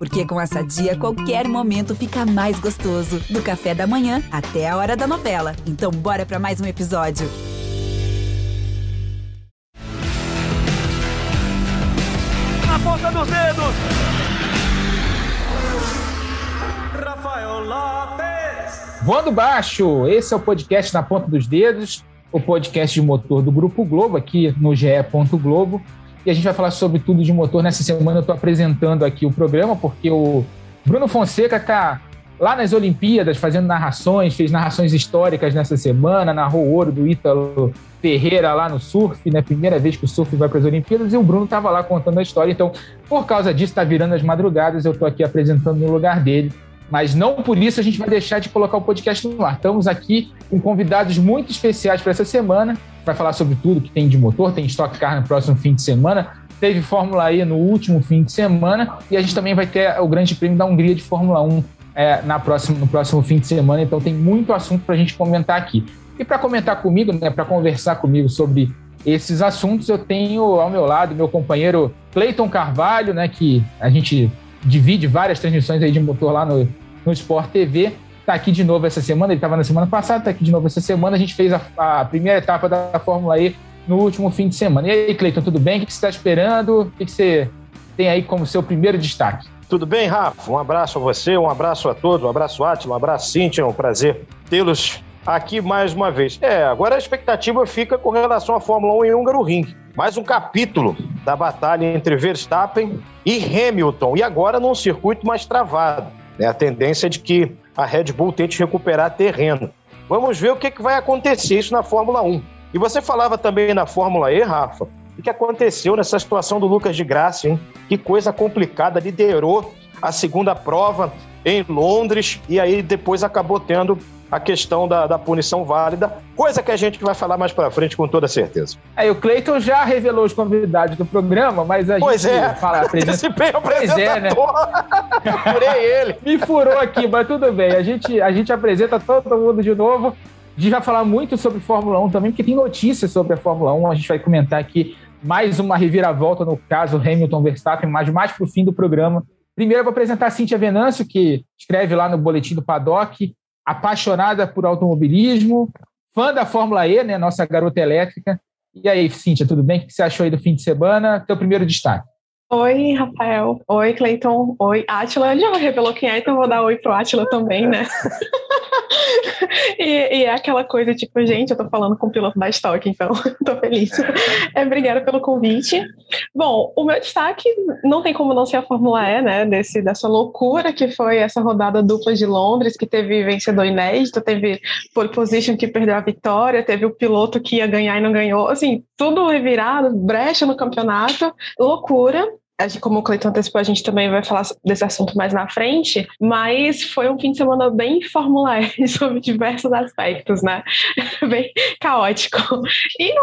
Porque com essa dia, qualquer momento fica mais gostoso. Do café da manhã até a hora da novela. Então, bora para mais um episódio. Na ponta dos dedos! Rafael Lopes! Voando Baixo, esse é o podcast Na Ponta dos Dedos, o podcast de motor do Grupo Globo, aqui no GE. Globo e a gente vai falar sobre tudo de motor. Nessa semana eu estou apresentando aqui o programa, porque o Bruno Fonseca está lá nas Olimpíadas fazendo narrações, fez narrações históricas nessa semana, narrou o ouro do Ítalo Ferreira lá no surf, né? Primeira vez que o surf vai para as Olimpíadas, e o Bruno estava lá contando a história. Então, por causa disso, está virando as madrugadas, eu estou aqui apresentando no lugar dele. Mas não por isso a gente vai deixar de colocar o podcast no ar. Estamos aqui com convidados muito especiais para essa semana vai falar sobre tudo que tem de motor, tem Stock Car no próximo fim de semana, teve Fórmula E no último fim de semana e a gente também vai ter o Grande Prêmio da Hungria de Fórmula 1 é, na próxima, no próximo fim de semana, então tem muito assunto para a gente comentar aqui. E para comentar comigo, né, para conversar comigo sobre esses assuntos, eu tenho ao meu lado meu companheiro Cleiton Carvalho, né, que a gente divide várias transmissões aí de motor lá no, no Sport TV está aqui de novo essa semana, ele estava na semana passada, está aqui de novo essa semana. A gente fez a, a, primeira etapa da Fórmula E no último fim de semana. E aí, Cleiton, tudo bem? O que você está esperando? O que você tem aí como seu primeiro destaque? Tudo bem, Rafa? Um abraço a você, um abraço a todos, um abraço Átila, um abraço Cíntia, é um prazer tê-los aqui mais uma vez. É, agora a expectativa fica com relação à Fórmula 1 em Húngaro Ring. Mais um capítulo da batalha entre Verstappen e Hamilton, e agora num circuito mais travado. Né? A tendência é de que a Red Bull tente recuperar terreno. Vamos ver o que, que vai acontecer isso na Fórmula 1. E você falava também na Fórmula E, Rafa, o que aconteceu nessa situação do Lucas de Graça, hein? Que coisa complicada, liderou a segunda prova em Londres e aí depois acabou tendo a questão da, da punição válida, coisa que a gente vai falar mais para frente com toda certeza. Aí o Cleiton já revelou os convidados do programa, mas a pois gente é. fala o pois é, né? Furei ele. Me furou aqui, mas tudo bem. A gente, a gente apresenta todo mundo de novo. A gente vai falar muito sobre Fórmula 1 também, porque tem notícias sobre a Fórmula 1. A gente vai comentar aqui mais uma reviravolta no caso Hamilton Verstappen, mas mais para o fim do programa. Primeiro eu vou apresentar a Cíntia Venâncio, que escreve lá no Boletim do Paddock, apaixonada por automobilismo, fã da Fórmula E, né, nossa garota elétrica. E aí, Cíntia, tudo bem? O que você achou aí do fim de semana? Teu primeiro destaque. Oi, Rafael. Oi, Cleiton. Oi, Átila. Ele já revelou quem é, então vou dar oi pro Átila também, né? e, e, é aquela coisa tipo, gente, eu tô falando com o piloto da Stock, então tô feliz. É, obrigada pelo convite. Bom, o meu destaque não tem como não ser a Fórmula E, né? Desse, dessa loucura que foi essa rodada dupla de Londres, que teve vencedor inédito, teve pole position que perdeu a vitória, teve o piloto que ia ganhar e não ganhou. Assim, tudo revirado, brecha no campeonato, loucura como o Cleiton antecipou, a gente também vai falar desse assunto mais na frente, mas foi um fim de semana bem Fórmula E sobre diversos aspectos, né? bem caótico. E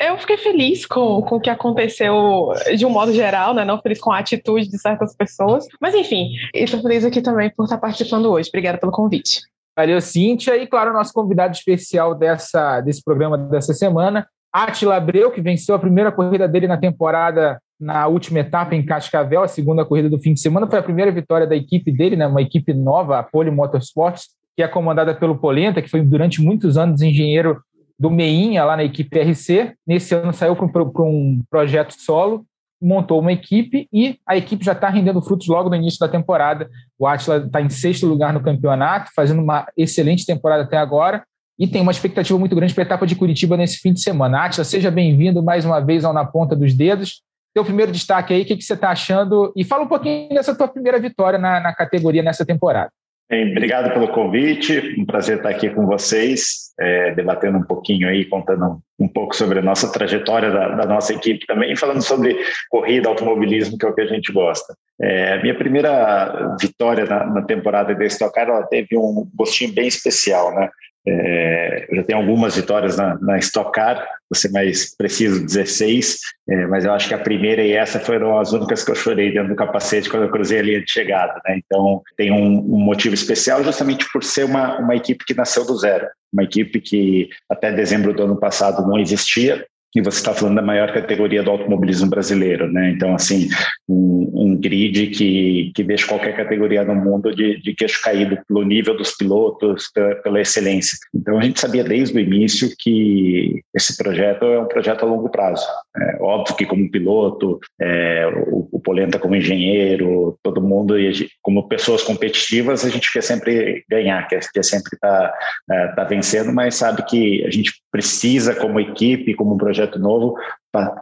eu fiquei feliz com, com o que aconteceu de um modo geral, né? Não feliz com a atitude de certas pessoas. Mas enfim, estou feliz aqui também por estar participando hoje. Obrigada pelo convite. Valeu, Cíntia. E, claro, nosso convidado especial dessa, desse programa dessa semana, Atila Abreu, que venceu a primeira corrida dele na temporada na última etapa em Cascavel, a segunda corrida do fim de semana. Foi a primeira vitória da equipe dele, né? uma equipe nova, a Poli Motorsports, que é comandada pelo Polenta, que foi durante muitos anos engenheiro do Meinha lá na equipe RC. Nesse ano saiu para um projeto solo, montou uma equipe e a equipe já está rendendo frutos logo no início da temporada. O Atila está em sexto lugar no campeonato, fazendo uma excelente temporada até agora e tem uma expectativa muito grande para a etapa de Curitiba nesse fim de semana. Atila, seja bem-vindo mais uma vez ao Na Ponta dos Dedos teu primeiro destaque aí, o que, que você está achando? E fala um pouquinho dessa tua primeira vitória na, na categoria nessa temporada. Bem, obrigado pelo convite, um prazer estar aqui com vocês, é, debatendo um pouquinho aí, contando um pouco sobre a nossa trajetória da, da nossa equipe também, falando sobre corrida, automobilismo, que é o que a gente gosta. É, minha primeira vitória na, na temporada da Stock Car, ela teve um gostinho bem especial, né? É, eu já tenho algumas vitórias na, na Stock Car, vou ser mais preciso, 16, é, mas eu acho que a primeira e essa foram as únicas que eu chorei dentro do capacete quando eu cruzei a linha de chegada. Né? Então, tem um, um, motivo especial justamente por ser uma, uma equipe que nasceu do zero, uma equipe que até dezembro do ano passado não existia, e você está falando da maior categoria do automobilismo brasileiro, né? Então, assim, um, um grid que, que deixa qualquer categoria no mundo de, de queixo caído pelo nível dos pilotos, pela, pela, excelência. Então, a gente sabia desde o início que esse projeto é um projeto a longo prazo. É, óbvio que como piloto, é, o, o Polenta como engenheiro, todo mundo, e como pessoas competitivas, a gente quer sempre ganhar, quer, quer sempre estar tá, é, tá vencendo, mas sabe que a gente precisa, como equipe, como um projeto novo,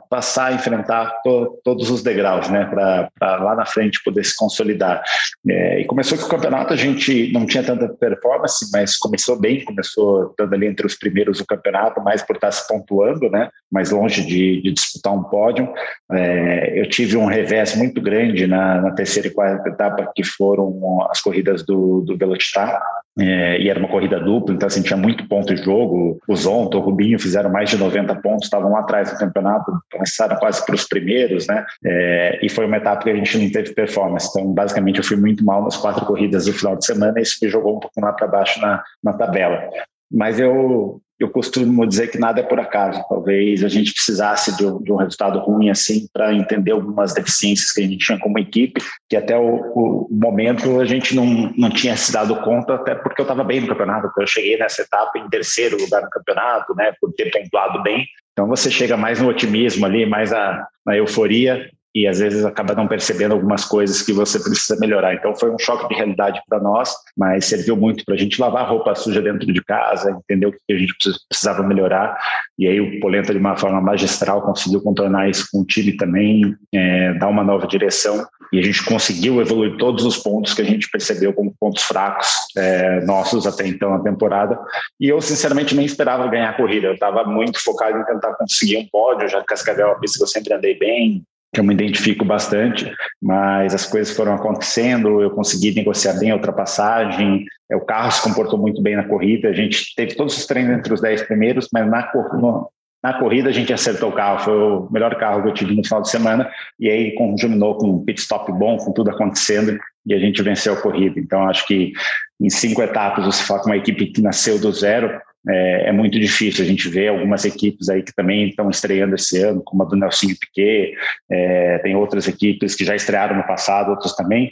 passar a enfrentar to, todos os degraus, né, para lá na frente poder se consolidar. É, e começou que o campeonato a gente não tinha tanta performance, mas começou bem, começou estando ali entre os primeiros do campeonato, mais por estar se pontuando, né, mais longe de, de disputar um pódio. É, eu tive um revés muito grande na, na, terceira e quarta etapa, que foram as corridas do, do Velocitar, é, e era uma corrida dupla, então assim, tinha muito ponto de jogo. O Zonto, o Rubinho fizeram mais de 90 pontos, estavam lá atrás do campeonato, começaram quase para os primeiros, né? É, e foi uma etapa que a gente não teve performance. Então, basicamente, eu fui muito mal nas quatro corridas do final de semana e isso me jogou um pouco lá para baixo na, na tabela. Mas eu, eu costumo dizer que nada é por acaso. Talvez a gente precisasse de um, de um resultado ruim assim para entender algumas deficiências que a gente tinha como equipe, que até o, o momento a gente não, não tinha se dado conta, até porque eu estava bem no campeonato. Eu cheguei nessa etapa em terceiro lugar no campeonato, né, por ter pontuado bem. Então você chega mais no otimismo ali, mais a, na euforia, e às vezes acaba não percebendo algumas coisas que você precisa melhorar. Então foi um choque de realidade para nós, mas serviu muito para a gente lavar roupa suja dentro de casa, entender o que a gente precisava melhorar. E aí o Polenta, de uma forma magistral, conseguiu contornar isso com o time também, é, dar uma nova direção. E a gente conseguiu evoluir todos os pontos que a gente percebeu como pontos fracos é, nossos até então na temporada. E eu, sinceramente, nem esperava ganhar a corrida. Eu estava muito focado em tentar conseguir um pódio, já que Cascavel é uma pista que eu sempre andei bem, que eu me identifico bastante, mas as coisas foram acontecendo, eu consegui negociar bem a ultrapassagem, é, o carro se comportou muito bem na corrida, a gente teve todos os treinos entre os 10 primeiros, mas na, no, na corrida a gente acertou o carro, foi o melhor carro que eu tive no final de semana, e aí conjuminou com um pit stop bom, com tudo acontecendo, e a gente venceu a corrida. Então acho que em cinco etapas você fala com uma equipe que nasceu do zero, é, é, muito difícil. A gente vê algumas equipes aí que também estão estreando esse ano, como a do Nelsinho Piquet, é, tem outras equipes que já estrearam no passado, outras também,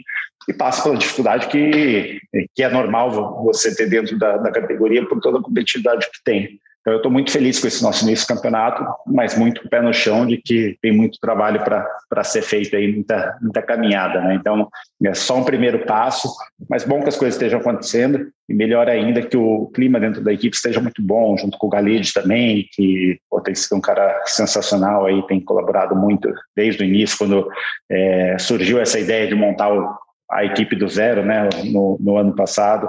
e passa pela dificuldade que, que é normal você ter dentro da, da categoria por toda a competitividade que tem. Então, eu estou muito feliz com esse nosso início de campeonato, mas muito pé no chão de que tem muito trabalho para ser feito aí, muita, muita caminhada. Né? Então, é só um primeiro passo, mas bom que as coisas estejam acontecendo e melhor ainda que o clima dentro da equipe esteja muito bom, junto com o Galide também, que pô, tem sido um cara sensacional aí, tem colaborado muito desde o início, quando é, surgiu essa ideia de montar o, a equipe do zero, né, no, no ano passado.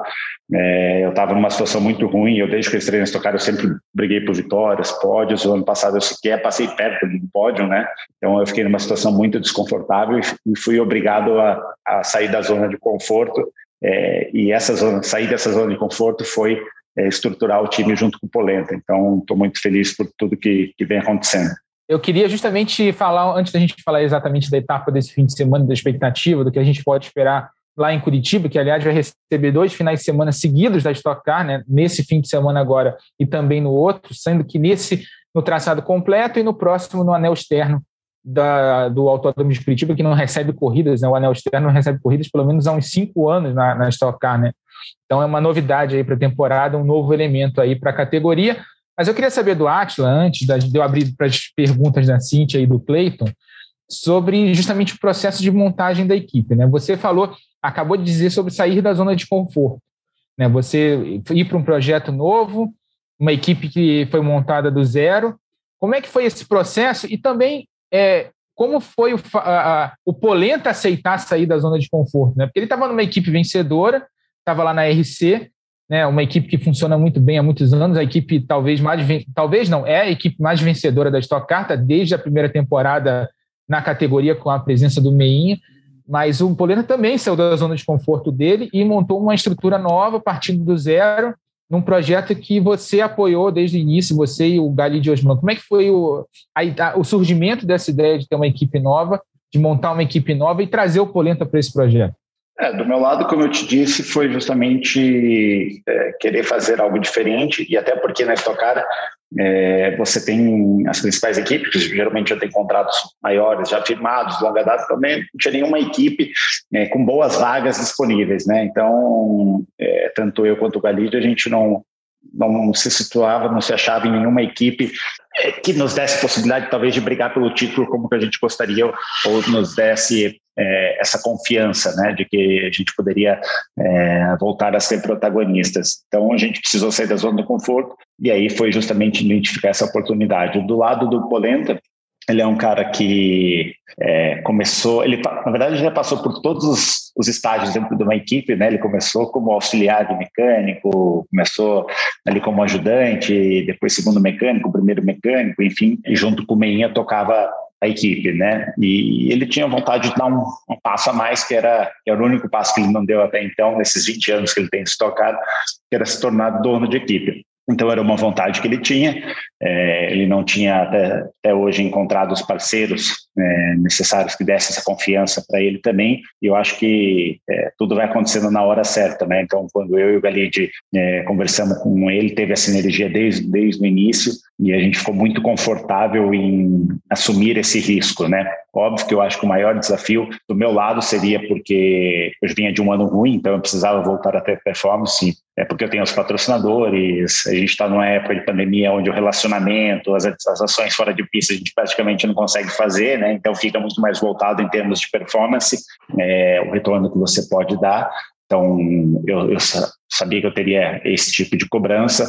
É, eu estava numa situação muito ruim, eu desde que os treinos tocaram, eu sempre briguei por vitórias, pódios, o ano passado eu sequer passei perto do pódio, né, então eu fiquei numa situação muito desconfortável e fui obrigado a, a sair da zona de conforto, é, e essa zona, sair dessa zona de conforto foi é, estruturar o time junto com o Polenta, então estou muito feliz por tudo que, que vem acontecendo. Eu queria justamente falar, antes da gente falar exatamente da etapa desse fim de semana, da expectativa, do que a gente pode esperar lá em Curitiba, que aliás vai receber dois finais de semana seguidos da Stock Car, né? nesse fim de semana agora e também no outro, sendo que nesse no traçado completo e no próximo no anel externo da, do Autódromo de Curitiba, que não recebe corridas, né? o anel externo não recebe corridas pelo menos há uns cinco anos na, na Stock Car. Né? Então é uma novidade aí para a temporada, um novo elemento aí para a categoria. Mas eu queria saber do Atila, antes de eu abrir para as perguntas da Cintia e do Cleiton, sobre justamente o processo de montagem da equipe. Né? Você falou, acabou de dizer sobre sair da zona de conforto. Né? Você ir para um projeto novo, uma equipe que foi montada do zero. Como é que foi esse processo? E também é, como foi o, a, a, o Polenta aceitar sair da zona de conforto? Né? Porque ele estava numa equipe vencedora, estava lá na RC, né, uma equipe que funciona muito bem há muitos anos, a equipe talvez mais, talvez não, é a equipe mais vencedora da Stock Car, tá desde a primeira temporada na categoria com a presença do Meinha, mas o Polena também saiu da zona de conforto dele e montou uma estrutura nova, partindo do zero, num projeto que você apoiou desde o início, você e o Gali de Osman. Como é que foi o, a, o surgimento dessa ideia de ter uma equipe nova, de montar uma equipe nova e trazer o Polenta para esse projeto? É, do meu lado, como eu te disse, foi justamente é, querer fazer algo diferente, e até porque na Stock é, você tem as principais equipes, que geralmente já tem contratos maiores, já firmados, longa data também, não tinha nenhuma equipe é, com boas vagas disponíveis, né? Então, é, tanto eu quanto o Galide, a gente não, não se situava, não se achava em nenhuma equipe é, que nos desse possibilidade, talvez, de brigar pelo título como que a gente gostaria, ou nos desse é, essa confiança, né, de que a gente poderia é, voltar a ser protagonistas. Então, a gente precisou sair da zona do conforto, e aí foi justamente identificar essa oportunidade. Do lado do Polenta, ele é um cara que é, começou, ele na verdade já passou por todos os, os, estágios dentro de uma equipe, né? Ele começou como auxiliar de mecânico, começou ali como ajudante, depois segundo mecânico, primeiro mecânico, enfim, e junto com o Meinha tocava a equipe, né? E ele tinha vontade de dar um, um, passo a mais, que era, que era o único passo que ele não deu até então, nesses 20 anos que ele tem estocado, que era se tornar dono de equipe. Então era uma vontade que ele tinha. É, ele não tinha até, até, hoje encontrado os parceiros é, necessários que dessem essa confiança para ele também. E eu acho que é, tudo vai acontecendo na hora certa, né? Então quando eu e o Galide é, conversamos com ele, teve essa energia desde desde o início e a gente ficou muito confortável em assumir esse risco, né? Óbvio que eu acho que o maior desafio do meu lado seria porque eu vinha de um ano ruim, então eu precisava voltar a ter performance é porque eu tenho os patrocinadores, a gente está numa época de pandemia onde o relacionamento, as, as, ações fora de pista a gente praticamente não consegue fazer, né? Então fica muito mais voltado em termos de performance, é, o retorno que você pode dar. Então eu, eu sabia que eu teria esse tipo de cobrança.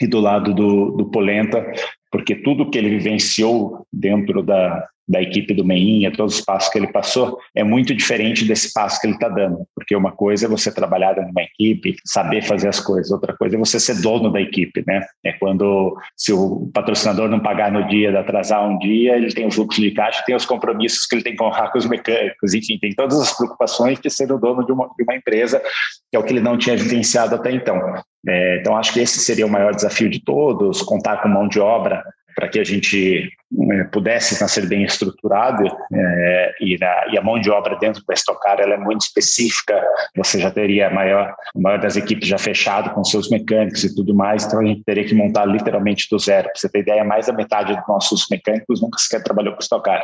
E do lado do, do Polenta, porque tudo que ele vivenciou dentro da, da equipe do Meinha, todos os passos que ele passou, é muito diferente desse passo que ele está dando. Porque uma coisa é você trabalhar numa equipe, saber fazer as coisas, outra coisa é você ser dono da equipe, né? É quando, se o patrocinador não pagar no dia, atrasar um dia, ele tem o fluxo de caixa, tem os compromissos que ele tem com os mecânicos, enfim, tem todas as preocupações de ser o dono de uma, de uma empresa, que é o que ele não tinha vivenciado até então. É, então, acho que esse seria o maior desafio de todos, contar com mão de obra para que a gente é, pudesse ser bem estruturado é, e, na, e, a mão de obra dentro da Estocar ela é muito específica, você já teria a maior, a maior das equipes já fechado com seus mecânicos e tudo mais, então a gente teria que montar literalmente do zero. Para você ter ideia, mais da metade dos nossos mecânicos nunca sequer trabalhou com Estocar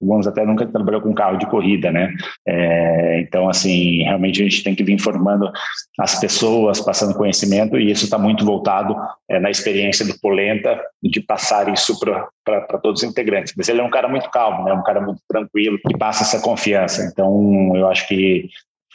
alguns até nunca trabalhou com carro de corrida, né? É, então, assim, realmente a gente tem que vir formando as pessoas, passando conhecimento, e isso está muito voltado é, na experiência do Polenta, de passar isso para todos os integrantes. Mas ele é um cara muito calmo, né? Um cara muito tranquilo, que passa essa confiança. Então, eu acho que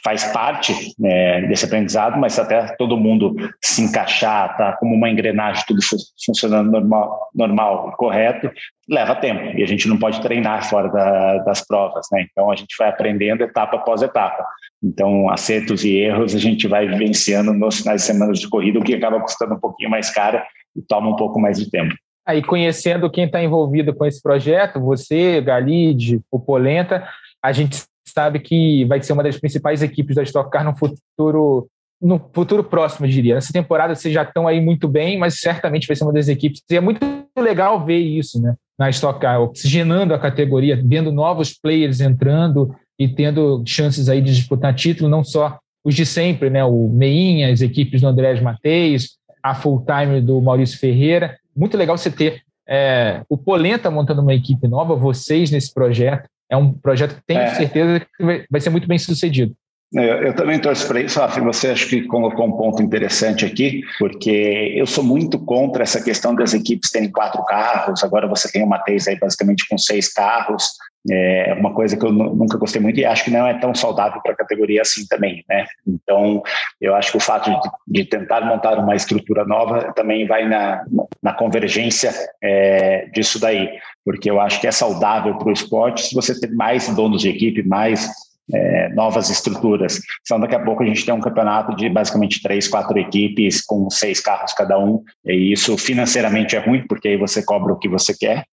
faz parte né, desse aprendizado, mas até todo mundo se encaixar, tá como uma engrenagem, tudo funcionando normal, normal correto, leva tempo e a gente não pode treinar fora da, das provas, né? Então a gente vai aprendendo etapa após etapa. Então acertos e erros a gente vai vivenciando nos finais de semana de corrida, o que acaba custando um pouquinho mais caro e toma um pouco mais de tempo. Aí conhecendo quem está envolvido com esse projeto, você, Galide, o Polenta, a gente sabe que vai ser uma das principais equipes da Stock Car no futuro no futuro próximo, diria. Nessa temporada vocês já estão aí muito bem, mas certamente vai ser uma das equipes. E é muito legal ver isso, né? Na Stock Car, oxigenando a categoria, vendo novos players entrando e tendo chances aí de disputar título, não só os de sempre, né? O Meinha, as equipes do Andrés Mateus, a full time do Maurício Ferreira. Muito legal você ter é, o Polenta montando uma equipe nova, vocês nesse projeto é um projeto que tenho é. certeza que vai, ser muito bem sucedido. Eu, eu, também torço para isso, Rafa. Você acho que colocou um ponto interessante aqui, porque eu sou muito contra essa questão das equipes terem quatro carros. Agora você tem uma Matheus aí basicamente com seis carros. É uma coisa que eu nunca gostei muito e acho que não é tão saudável para a categoria assim também, né? Então, eu acho que o fato de, de tentar montar uma estrutura nova também vai na, na convergência é, disso daí, porque eu acho que é saudável para o esporte se você ter mais donos de equipe, mais é, novas estruturas. Então, daqui a pouco a gente tem um campeonato de basicamente três, quatro equipes com seis carros cada um, e isso financeiramente é ruim, porque aí você cobra o que você quer,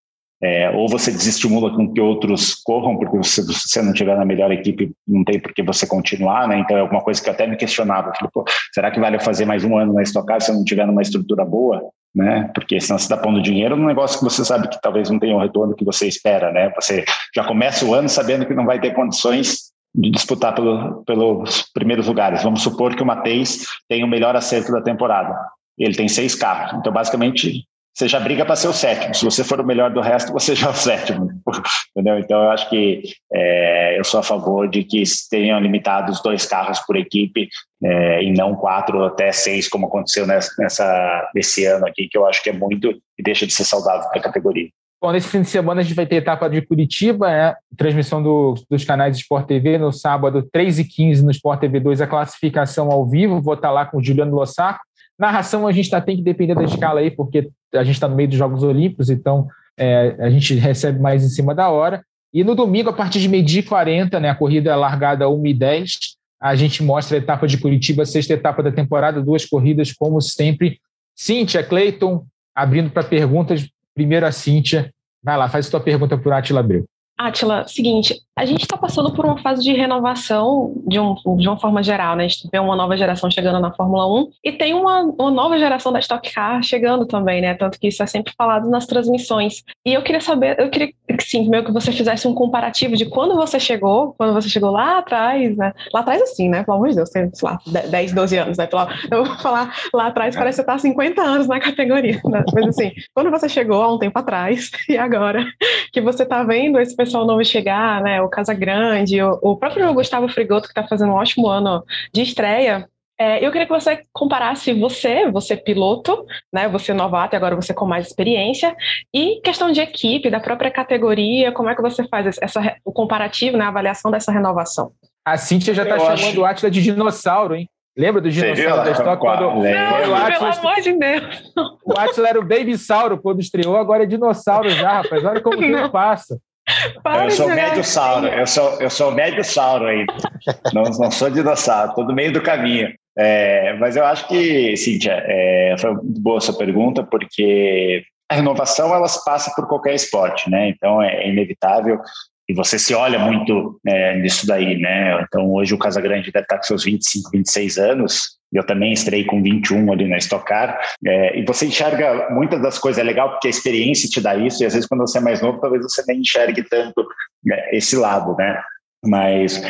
é, ou você desestimula com que outros corram, porque se você não tiver na melhor equipe, não tem por que você continuar, né? Então é alguma coisa que eu até me questionava. Falei, será que vale eu fazer mais um ano na Stock Car se eu não tiver numa estrutura boa? Né? Porque senão você está pondo dinheiro num negócio que você sabe que talvez não tenha o retorno que você espera, né? Você já começa o ano sabendo que não vai ter condições de disputar pelo, pelos primeiros lugares. Vamos supor que o Matheus tem o melhor acerto da temporada. Ele tem seis carros. Então, basicamente, você já briga para ser o sétimo. Se você for o melhor do resto, você já é o sétimo. Entendeu? Então, eu acho que é, eu sou a favor de que tenham limitados dois carros por equipe é, e não quatro ou até seis, como aconteceu nessa, nessa, nesse ano aqui, que eu acho que é muito e deixa de ser saudável para a categoria. Bom, nesse fim de semana a gente vai ter etapa de Curitiba, né? transmissão do, dos canais Sport TV, no sábado, 3h15 no Sport TV 2, a classificação ao vivo, vou estar lá com o Juliano Lossaco. Narração a gente tá, tem que depender da escala aí, porque a gente está no meio dos Jogos Olímpicos, então é, a gente recebe mais em cima da hora. E no domingo, a partir de meio-dia e 40, né, a corrida largada 1h10, a gente mostra a etapa de Curitiba, sexta etapa da temporada, duas corridas, como sempre. Cíntia, Cleiton, abrindo para perguntas, Primeiro a Cíntia. Vai lá, faz a tua pergunta para o Atila Abreu. Atila, seguinte, a gente está passando por uma fase de renovação de, um, de uma forma geral, né? A gente vê uma nova geração chegando na Fórmula 1 e tem uma, uma nova geração da Stock Car chegando também, né? Tanto que isso é sempre falado nas transmissões. E eu queria saber, eu queria que sim, meio que você fizesse um comparativo de quando você chegou, quando você chegou lá atrás, né? Lá atrás, assim, né? Pelo amor de Deus, tem, sei lá, 10, 12 anos, né? Eu vou falar lá atrás, parece que você tá 50 anos na categoria, né? Mas assim, quando você chegou há um tempo atrás e agora que você tá vendo esse pessoal novo chegar, né? O Casagrande, o, o próprio Gustavo Frigoto, que tá fazendo um ótimo ano de estreia, é, eu queria que você comparasse você, você piloto, né, você novato e agora você com mais experiência, e questão de equipe, da própria categoria, como é que você faz essa, o comparativo, né, a avaliação dessa renovação? A Cíntia já está chamando acho... o Atila de dinossauro, hein? Lembra do dinossauro da Stock? Quando... Não, o Atila... pelo amor de Deus! O Atila era o Baby Sauro quando estreou, agora é dinossauro já, rapaz. Olha como o tempo passa. Para eu sou médio sauro, eu sou, eu sou médio sauro ainda. não, não sou dinossauro, estou no meio do caminho. É, mas eu acho que, Cíntia, é, foi boa essa pergunta, porque a renovação elas passa por qualquer esporte, né? Então é inevitável e você se olha muito é, nisso daí, né? Então hoje o Casagrande deve estar com seus 25, 26 anos. Eu também estrei com 21 ali na Stock Car. É, e você enxerga muitas das coisas, é legal porque a experiência te dá isso, e às vezes quando você é mais novo, talvez você nem enxergue tanto né, esse lado, né? mas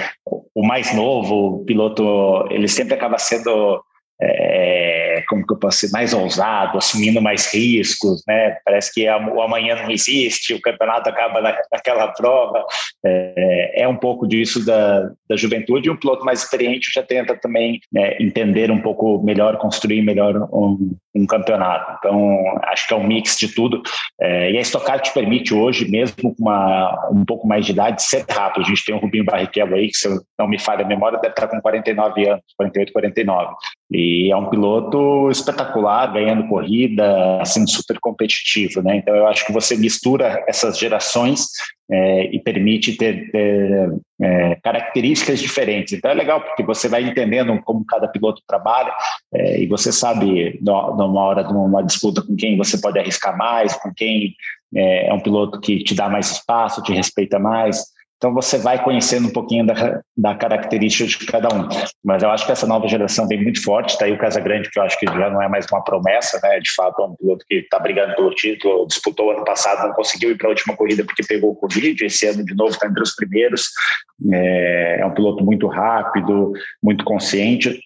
o mais novo, o piloto, ele sempre acaba sendo é, como que eu posso ser, mais ousado, assumindo mais riscos, né? Parece que o amanhã não existe, o campeonato acaba na, naquela prova. É, é, um pouco disso da, da juventude um piloto mais experiente já tenta também né, entender um pouco melhor, construir melhor um, um, campeonato. Então, acho que é um mix de tudo. É, e a Stock Car te permite hoje, mesmo com uma, um pouco mais de idade, ser rápido. A gente tem o Rubinho Barrichello aí, que se eu não me falha a memória, deve estar com 49 anos, 48, 49. E é um piloto espetacular, ganhando corrida, sendo super competitivo, né? Então eu acho que você mistura essas gerações é, e permite ter, ter é, características diferentes. Então é legal porque você vai entendendo como cada piloto trabalha é, e você sabe numa hora de uma disputa com quem você pode arriscar mais, com quem é, é um piloto que te dá mais espaço, te respeita mais. Então você vai conhecendo um pouquinho da, da característica de cada um. Mas eu acho que essa nova geração vem muito forte. Está aí o Casagrande, que eu acho que já não é mais uma promessa, né? De fato, é um piloto que está brigando pelo título, disputou ano passado, não conseguiu ir para a última corrida porque pegou o Covid. Esse ano, de novo, está entre os primeiros. É, é um piloto muito rápido, muito consciente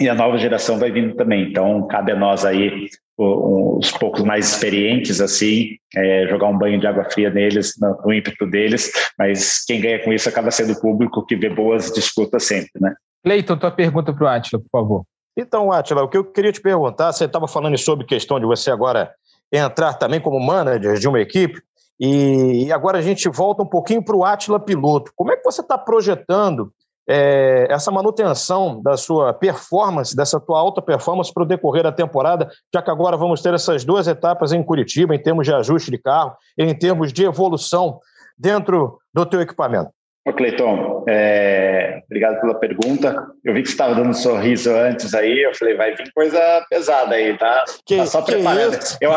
e a nova geração vai vindo também. Então, cabe a nós aí os poucos mais experientes, assim, é, jogar um banho de água fria neles, no, no, ímpeto deles, mas quem ganha com isso acaba sendo o público que vê boas disputas sempre, né? Cleiton, tua pergunta para o Atila, por favor. Então, Atila, o que eu queria te perguntar, você estava falando sobre questão de você agora entrar também como manager de uma equipe, e agora a gente volta um pouquinho para o Atila piloto. Como é que você está projetando é, essa manutenção da sua performance, dessa tua alta performance para o decorrer da temporada, já que agora vamos ter essas duas etapas em Curitiba, em termos de ajuste de carro, em termos de evolução dentro do teu equipamento? Ô Cleiton, é, obrigado pela pergunta. Eu vi que você estava dando um sorriso antes aí, eu falei, vai vir coisa pesada aí, tá? Que, tá só preparando. Eu,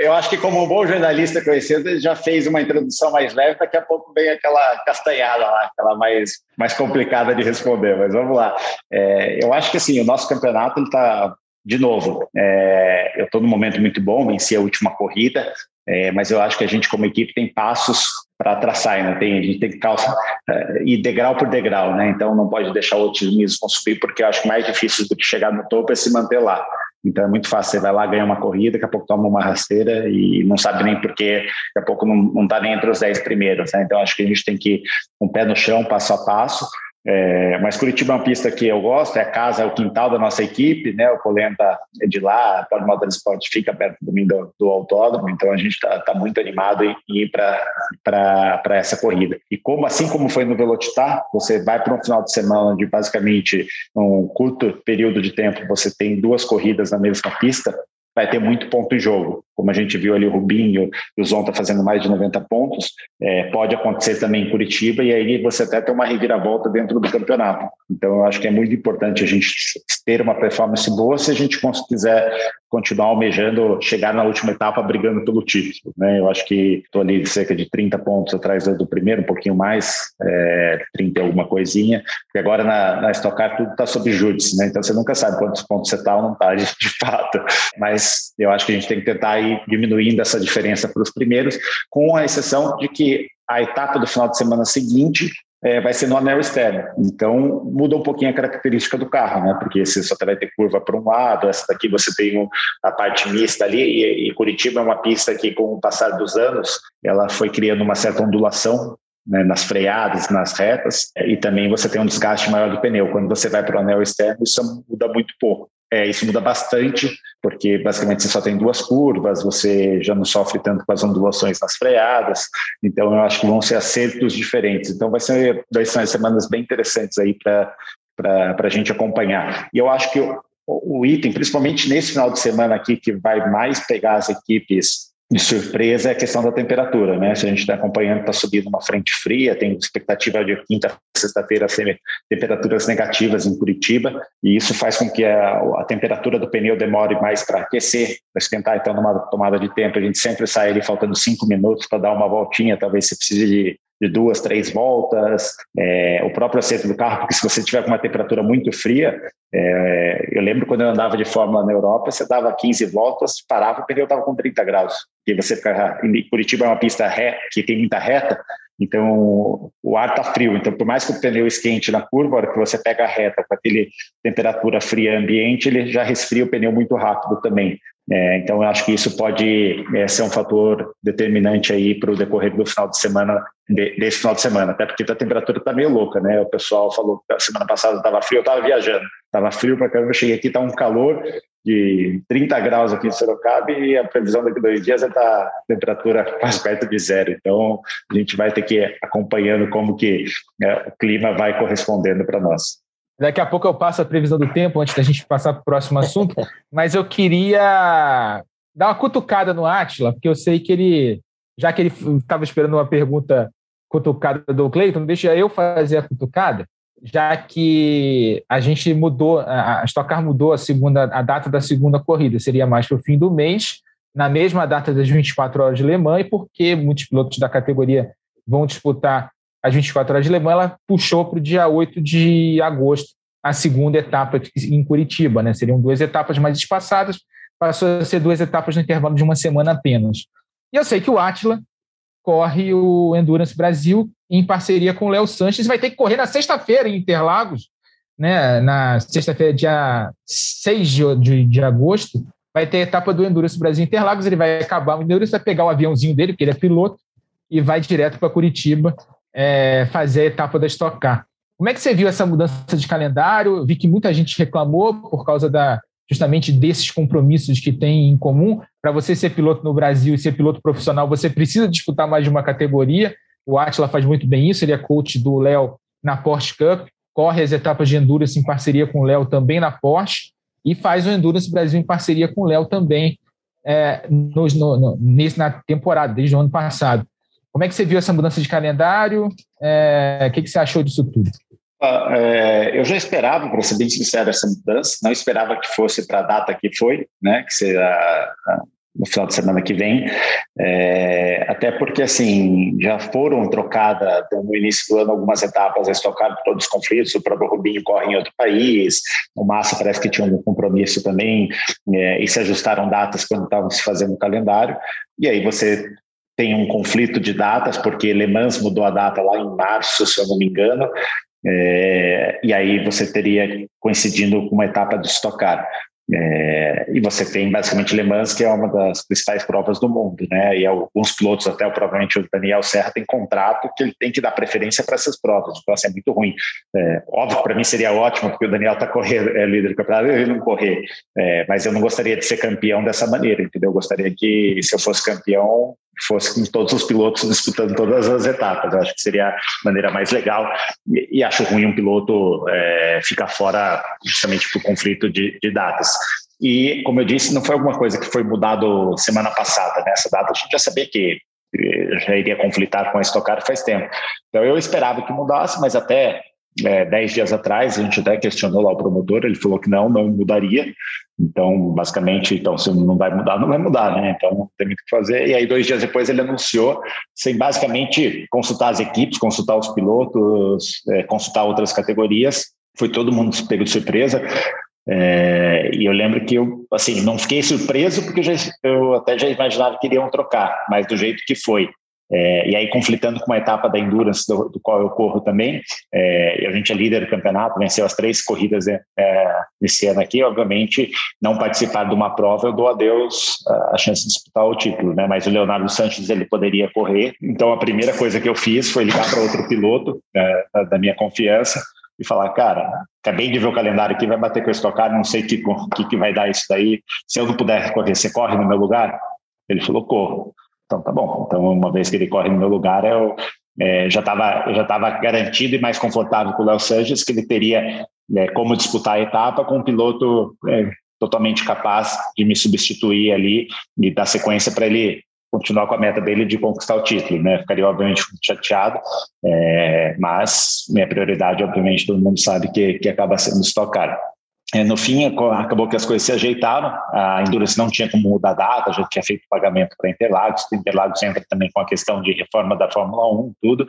eu, acho que como um bom jornalista conhecido, ele já fez uma introdução mais leve, daqui a pouco vem aquela castanhada lá, aquela mais, mais complicada de responder, mas vamos lá. É, eu acho que assim, o nosso campeonato está de novo, é, eu estou num momento muito bom, venci a última corrida, é, mas eu acho que a gente, como equipe, tem passos para traçar, né? tem, a gente tem que calça, é, ir degrau por degrau, né? então não pode deixar o otimismo subir, porque eu acho que mais difícil do que chegar no topo é se manter lá. Então é muito fácil, você vai lá, ganha uma corrida, daqui a pouco toma uma rasteira e não sabe nem porquê, daqui a pouco não está nem entre os 10 primeiros. Né? Então acho que a gente tem que ir com um o pé no chão, passo a passo, é, mas Curitiba é uma pista que eu gosto, é a casa, é o quintal da nossa equipe, né? O Polenta é de lá, a Pode Modern Sport fica perto do, do, do autódromo, então a gente está tá muito animado em, em ir para essa corrida. E como assim como foi no Velocitar, você vai para um final de semana onde basicamente um curto período de tempo você tem duas corridas na mesma pista, vai ter muito ponto em jogo. Como a gente viu ali o Rubinho e o Zonta fazendo mais de 90 pontos, é, pode acontecer também em Curitiba e aí você até tem uma reviravolta dentro do campeonato. Então eu acho que é muito importante a gente ter uma performance boa se a gente quiser continuar almejando chegar na última etapa brigando pelo título. Né? Eu acho que estou ali cerca de 30 pontos atrás do primeiro, um pouquinho mais, é, 30 alguma coisinha, porque agora na, na Stock Car tudo está sob júdice, né? então você nunca sabe quantos pontos você está ou não está de, fato, mas eu acho que a gente tem que tentar ir diminuindo essa diferença para os primeiros, com a exceção de que a etapa do final de semana seguinte é, vai ser no anel externo. Então, muda um pouquinho a característica do carro, né? Porque você só vai ter curva para um lado, essa daqui você tem a parte mista ali, e, e Curitiba é uma pista que, com o passar dos anos, ela foi criando uma certa ondulação né, nas freadas, nas retas, e também você tem um desgaste maior do pneu. Quando você vai para o anel externo, isso muda muito pouco. É, isso muda bastante, porque basicamente você só tem duas curvas, você já não sofre tanto com as ondulações nas freadas, então eu acho que vão ser acertos diferentes. Então vai ser dois semanas bem interessantes aí para a gente acompanhar. E eu acho que o, o item, principalmente nesse final de semana aqui, que vai mais pegar as equipes de surpresa é a questão da temperatura, né? Se a gente está acompanhando, está subindo uma frente fria, tem expectativa de quinta, sexta-feira temperaturas negativas em Curitiba, e isso faz com que a, a temperatura do pneu demore mais para aquecer, para esquentar. Então, numa tomada de tempo, a gente sempre sai ali faltando cinco minutos para dar uma voltinha, talvez você precise de de duas, três voltas, é, o próprio acerto do carro, porque se você tiver com uma temperatura muito fria, é, eu lembro quando eu andava de Fórmula na Europa, você dava 15 voltas, parava, o pneu estava com 30 graus, e você fica, em Curitiba é uma pista ré, que tem muita reta, então o ar está frio, então por mais que o pneu esquente na curva, a hora que você pega a reta com aquele temperatura fria ambiente, ele já resfria o pneu muito rápido também. É, então, eu acho que isso pode é, ser um fator determinante aí para o decorrer do final de semana, de, desse final de semana, até porque a temperatura está meio louca, né? O pessoal falou que semana passada estava frio, eu estava viajando, estava frio para caramba, eu cheguei aqui, está um calor de 30 graus aqui em Sorocaba e a previsão daqui dois dias é estar tá temperatura quase perto de zero. Então, a gente vai ter que ir acompanhando como que né, o clima vai correspondendo para nós. Daqui a pouco eu passo a previsão do tempo antes da gente passar para o próximo assunto, mas eu queria dar uma cutucada no Atila, porque eu sei que ele, já que ele estava esperando uma pergunta cutucada do Cleiton, deixa eu fazer a cutucada, já que a gente mudou, a Stock Car mudou a segunda, a data da segunda corrida, seria mais para o fim do mês, na mesma data das 24 horas de Le Mans, e porque muitos pilotos da categoria vão disputar as 24 horas de Le Mans, ela puxou para o dia 8 de agosto, a segunda etapa em Curitiba. Né? Seriam duas etapas mais espaçadas, passou a ser duas etapas no intervalo de uma semana apenas. E eu sei que o Atila corre o Endurance Brasil em parceria com o Léo Sanches, vai ter que correr na sexta-feira em Interlagos, né? na sexta-feira, dia 6 de, de, de, agosto, vai ter a etapa do Endurance Brasil Interlagos, ele vai acabar, o Endurance vai pegar o aviãozinho dele, porque ele é piloto, e vai direto para Curitiba é, fazer a etapa da Stock Car. Como é que você viu essa mudança de calendário? Vi que muita gente reclamou por causa da justamente desses compromissos que tem em comum. Para você ser piloto no Brasil e ser piloto profissional, você precisa disputar mais de uma categoria. O Atila faz muito bem isso, ele é coach do Léo na Porsche Cup, corre as etapas de Endurance em parceria com o Léo também na Porsche e faz o Endurance Brasil em parceria com o Léo também é, no, no, nesse, na temporada, desde o ano passado. Como é que você viu essa mudança de calendário? É, o que, que você achou disso tudo? Uh, é, eu já esperava, para ser bem sincero, essa mudança. Não esperava que fosse para a data que foi, né? Que será no final de semana que vem. É, até porque, assim, já foram trocadas no início do ano algumas etapas estocadas por todos os conflitos. O próprio Rubinho corre em outro país. O Massa parece que tinha um compromisso também. É, e se ajustaram datas quando estavam se fazendo o calendário. E aí você tem um conflito de datas, porque Le Mans mudou a data lá em março, se eu não me engano, é, e aí você teria coincidindo com uma etapa de estocar. É, e você tem basicamente Le Mans, que é uma das principais provas do mundo, né? E alguns pilotos, até provavelmente o Daniel Serra, tem contrato que ele tem que dar preferência para essas provas. Então, assim, é muito ruim. É, óbvio, para mim seria ótimo, porque o Daniel está correndo, é líder do campeonato, ele não correr. É, mas eu não gostaria de ser campeão dessa maneira, entendeu? Eu gostaria que, se eu fosse campeão, fosse com todos os pilotos disputando todas as etapas. Eu acho que seria a maneira mais legal. E, e acho ruim um piloto é, ficar fora justamente por conflito de, de, datas. E, como eu disse, não foi alguma coisa que foi mudado semana passada. Né? data a gente já sabia que já iria conflitar com a Stock Car faz tempo. Então eu esperava que mudasse, mas até é, dez dias atrás, a gente até questionou lá o promotor, ele falou que não, não mudaria. Então, basicamente, então, se não vai mudar, não vai mudar, né? Então, não tem muito o que fazer. E aí, dois dias depois, ele anunciou, sem basicamente consultar as equipes, consultar os pilotos, é, consultar outras categorias. Foi todo mundo pego de surpresa. É, e eu lembro que eu, assim, não fiquei surpreso, porque eu, já, eu até já imaginava que iriam trocar, mas do jeito que foi. É, e aí, conflitando com uma etapa da Endurance, do, do qual eu corro também, é, a gente é líder do campeonato, venceu as três corridas é, esse ano aqui. Obviamente, não participar de uma prova, eu dou a Deus a chance de disputar o título, né? Mas o Leonardo Sanches ele poderia correr. Então, a primeira coisa que eu fiz foi ligar para outro piloto é, da minha confiança e falar, cara, acabei de ver o calendário aqui, vai bater com esse tocar, não sei o que, que, que vai dar isso daí. Se eu não puder correr, você corre no meu lugar? Ele falou, corro. Então tá bom. Então, uma vez que ele corre no meu lugar, eu é, já estava já tava garantido e mais confortável com o Léo Sanches, que ele teria é, como disputar a etapa com um piloto é, totalmente capaz de me substituir ali e dar sequência para ele continuar com a meta dele de conquistar o título, né? Ficaria obviamente chateado, é, mas minha prioridade, obviamente, todo mundo sabe que, que acaba sendo estocar. É, no fim, acabou que as coisas se ajeitaram. A Endurance não tinha como mudar a data, já tinha feito pagamento para Interlagos. Interlagos entra também com a questão de reforma da Fórmula 1, tudo,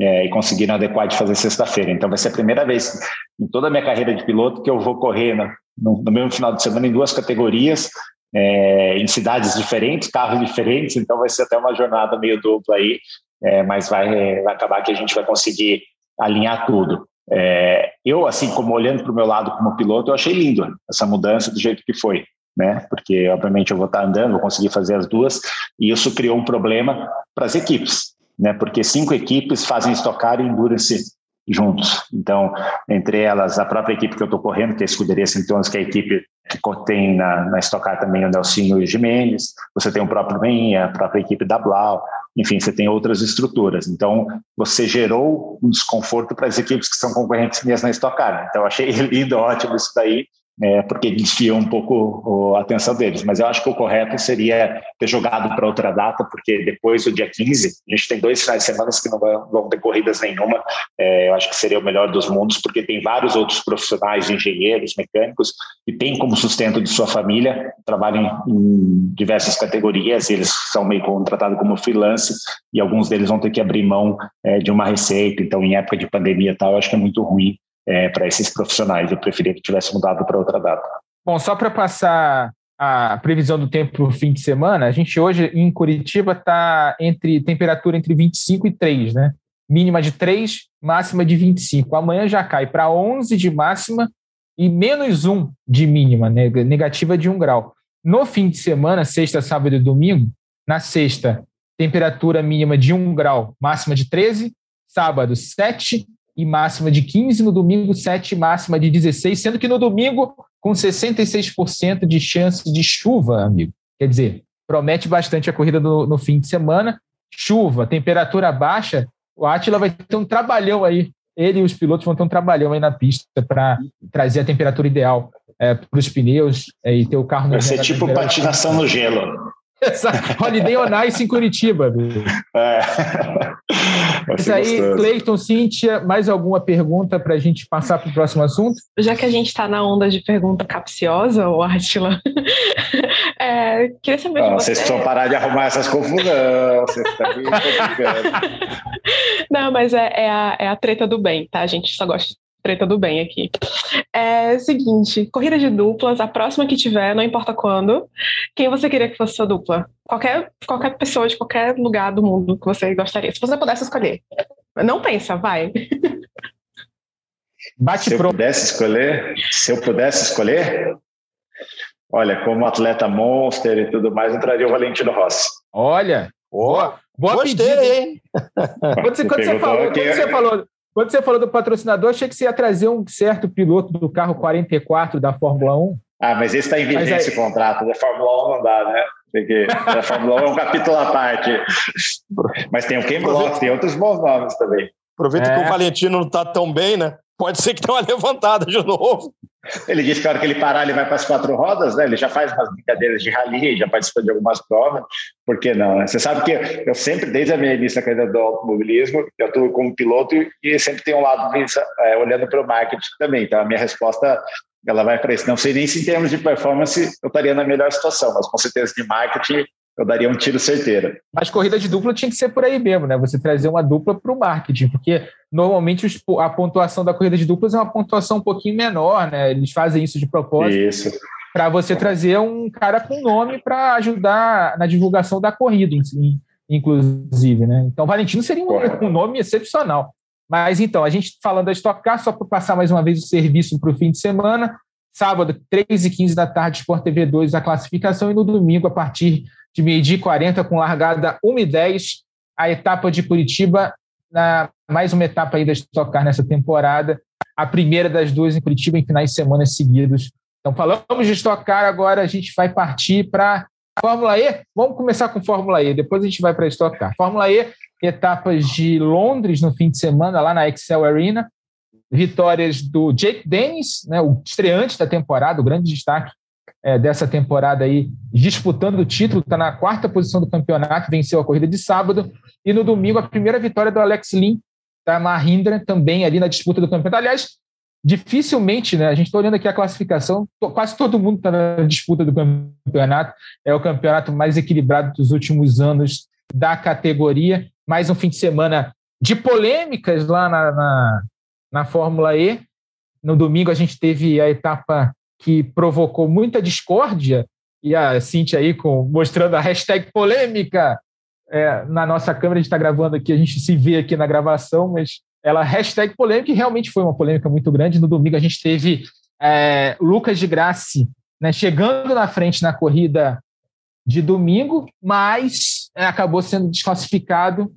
é, e conseguiram adequar de fazer sexta-feira. Então, vai ser a primeira vez em toda a minha carreira de piloto que eu vou correr no, no mesmo final de semana em duas categorias, é, em cidades diferentes, carros diferentes. Então, vai ser até uma jornada meio dupla aí, é, mas vai, vai acabar que a gente vai conseguir alinhar tudo. É, eu, assim, como olhando para o meu lado como piloto, eu achei lindo essa mudança do jeito que foi, né? Porque, obviamente, eu vou estar andando, vou conseguir fazer as duas, e isso criou um problema para as equipes, né? Porque cinco equipes fazem estocar e endurance juntos. Então, entre elas, a própria equipe que eu estou correndo, que é a Escuderia Sintones, que é a equipe que tem na, na Estocar também o Nelsinho e o Jimenez, você tem o próprio Ben, a própria equipe da Blau, enfim, você tem outras estruturas. Então, você gerou um desconforto para as equipes que são concorrentes minhas na Estocar. Então, achei lindo, ótimo isso daí, é, porque desfia um pouco a atenção deles. Mas eu acho que o correto seria ter jogado para outra data, porque depois do dia 15, a gente tem dois finais de semana que não vão, vão ter corridas nenhuma. É, eu acho que seria o melhor dos mundos, porque tem vários outros profissionais, engenheiros, mecânicos, que têm como sustento de sua família, trabalham em diversas categorias, eles são meio contratados como freelance, e alguns deles vão ter que abrir mão é, de uma receita. Então, em época de pandemia e tal, eu acho que é muito ruim é, para esses profissionais. Eu preferia que tivesse mudado para outra data. Bom, só para passar a previsão do tempo para o fim de semana, a gente hoje em Curitiba está entre temperatura entre 25 e 3, né? Mínima de 3, máxima de 25. Amanhã já cai para 11 de máxima e menos 1 de mínima, né? negativa de 1 grau. No fim de semana, sexta, sábado e domingo, na sexta, temperatura mínima de 1 grau, máxima de 13, sábado 7, e máxima de 15, no domingo 7 máxima de 16, sendo que no domingo com 66% de chance de chuva, amigo. Quer dizer, promete bastante a corrida no, no fim de semana. Chuva, temperatura baixa, o Atila vai ter um trabalhão aí. Ele e os pilotos vão ter um trabalhão aí na pista para trazer a temperatura ideal é, para os pneus é, e ter o carro... Vai ser tipo patinação no gelo. Holiday on Ice em Curitiba. É. Mas aí, Cleiton, Cíntia, mais alguma pergunta para a gente passar para o próximo assunto? Já que a gente está na onda de pergunta capciosa, o Atila, é, queria saber Não, de você. Vocês precisam parar de arrumar essas confusões, me Não, mas é, é, a, é a treta do bem, tá? A gente só gosta treta do bem aqui. É seguinte, corrida de duplas, a próxima que tiver, não importa quando, quem você queria que fosse sua dupla? Qualquer, qualquer pessoa de qualquer lugar do mundo que você gostaria, se você pudesse escolher. Não pensa, vai. Bate se eu pudesse escolher, se eu pudesse escolher, Olha, como atleta monster e tudo mais, entraria o Valentino Rossi. Olha, boa, boa Gostei, pedida. hein? Quando você, quando você falou, quando você falou, quando você falou do patrocinador, achei que você ia trazer um certo piloto do carro 44 da Fórmula 1. Ah, mas esse está em vigência Mas o contrato. Da Fórmula 1 não dá, né? Porque a Fórmula 1 é um capítulo à parte. Mas tem o Ken Block, tem outros bons nomes também. Aproveita É. que o Valentino não tá tão bem, né? Pode ser que tenha uma levantada de novo. Ele disse que a hora que ele parar, ele vai para as quatro rodas, né? Ele já faz umas brincadeiras de rally, já participa de algumas provas. Por que não? né? Você sabe que eu sempre, desde a minha início da carreira do automobilismo, eu estou como piloto e sempre tem um lado é, olhando para o marketing também. Então, a minha resposta ela vai para isso. Não sei nem se em termos de performance eu estaria na melhor situação, mas com certeza de marketing eu daria um tiro certeiro. Mas corrida de dupla tinha que ser por aí mesmo, né? Você trazer uma dupla para o marketing, porque normalmente os, a pontuação da corrida de duplas é uma pontuação um pouquinho menor, né? Eles fazem isso de propósito Isso. para você trazer um cara com nome para ajudar na divulgação da corrida, in- inclusive, né? Então, Valentino seria um, um nome excepcional. Mas então, a gente falando da Stock Car, só para passar mais uma vez o serviço para o fim de semana, sábado, 3h15 da tarde, Sport TV 2, a classificação, e no domingo, a partir de meio-dia e 40, com largada 1h10, a etapa de Curitiba, na, mais uma etapa aí da Stock Car nessa temporada, a primeira das duas em Curitiba em finais de semana seguidos. Então, falamos de Stock Car, agora a gente vai partir para Fórmula E. Vamos começar com Fórmula E, depois a gente vai para Stock Car. Fórmula E, etapas de Londres no fim de semana, lá na Excel Arena. Vitórias do Jake Dennis, né, o estreante da temporada, o grande destaque é, dessa temporada aí, disputando o título, está na quarta posição do campeonato, venceu a corrida de sábado. E no domingo, a primeira vitória do Alex Lin, da Mahindra, também ali na disputa do campeonato. Aliás, dificilmente, né? A gente está olhando aqui a classificação, quase todo mundo está na disputa do campeonato. É o campeonato mais equilibrado dos últimos anos da categoria. Mais um fim de semana de polêmicas lá na, na, na Fórmula E. No domingo a gente teve a etapa que provocou muita discórdia, e a Cintia aí com, mostrando a hashtag polêmica é, na nossa câmera, a gente está gravando aqui, a gente se vê aqui na gravação, mas ela hashtag polêmica e realmente foi uma polêmica muito grande. No domingo a gente teve é, Lucas de Grassi né, chegando na frente na corrida de domingo, mas é, acabou sendo desclassificado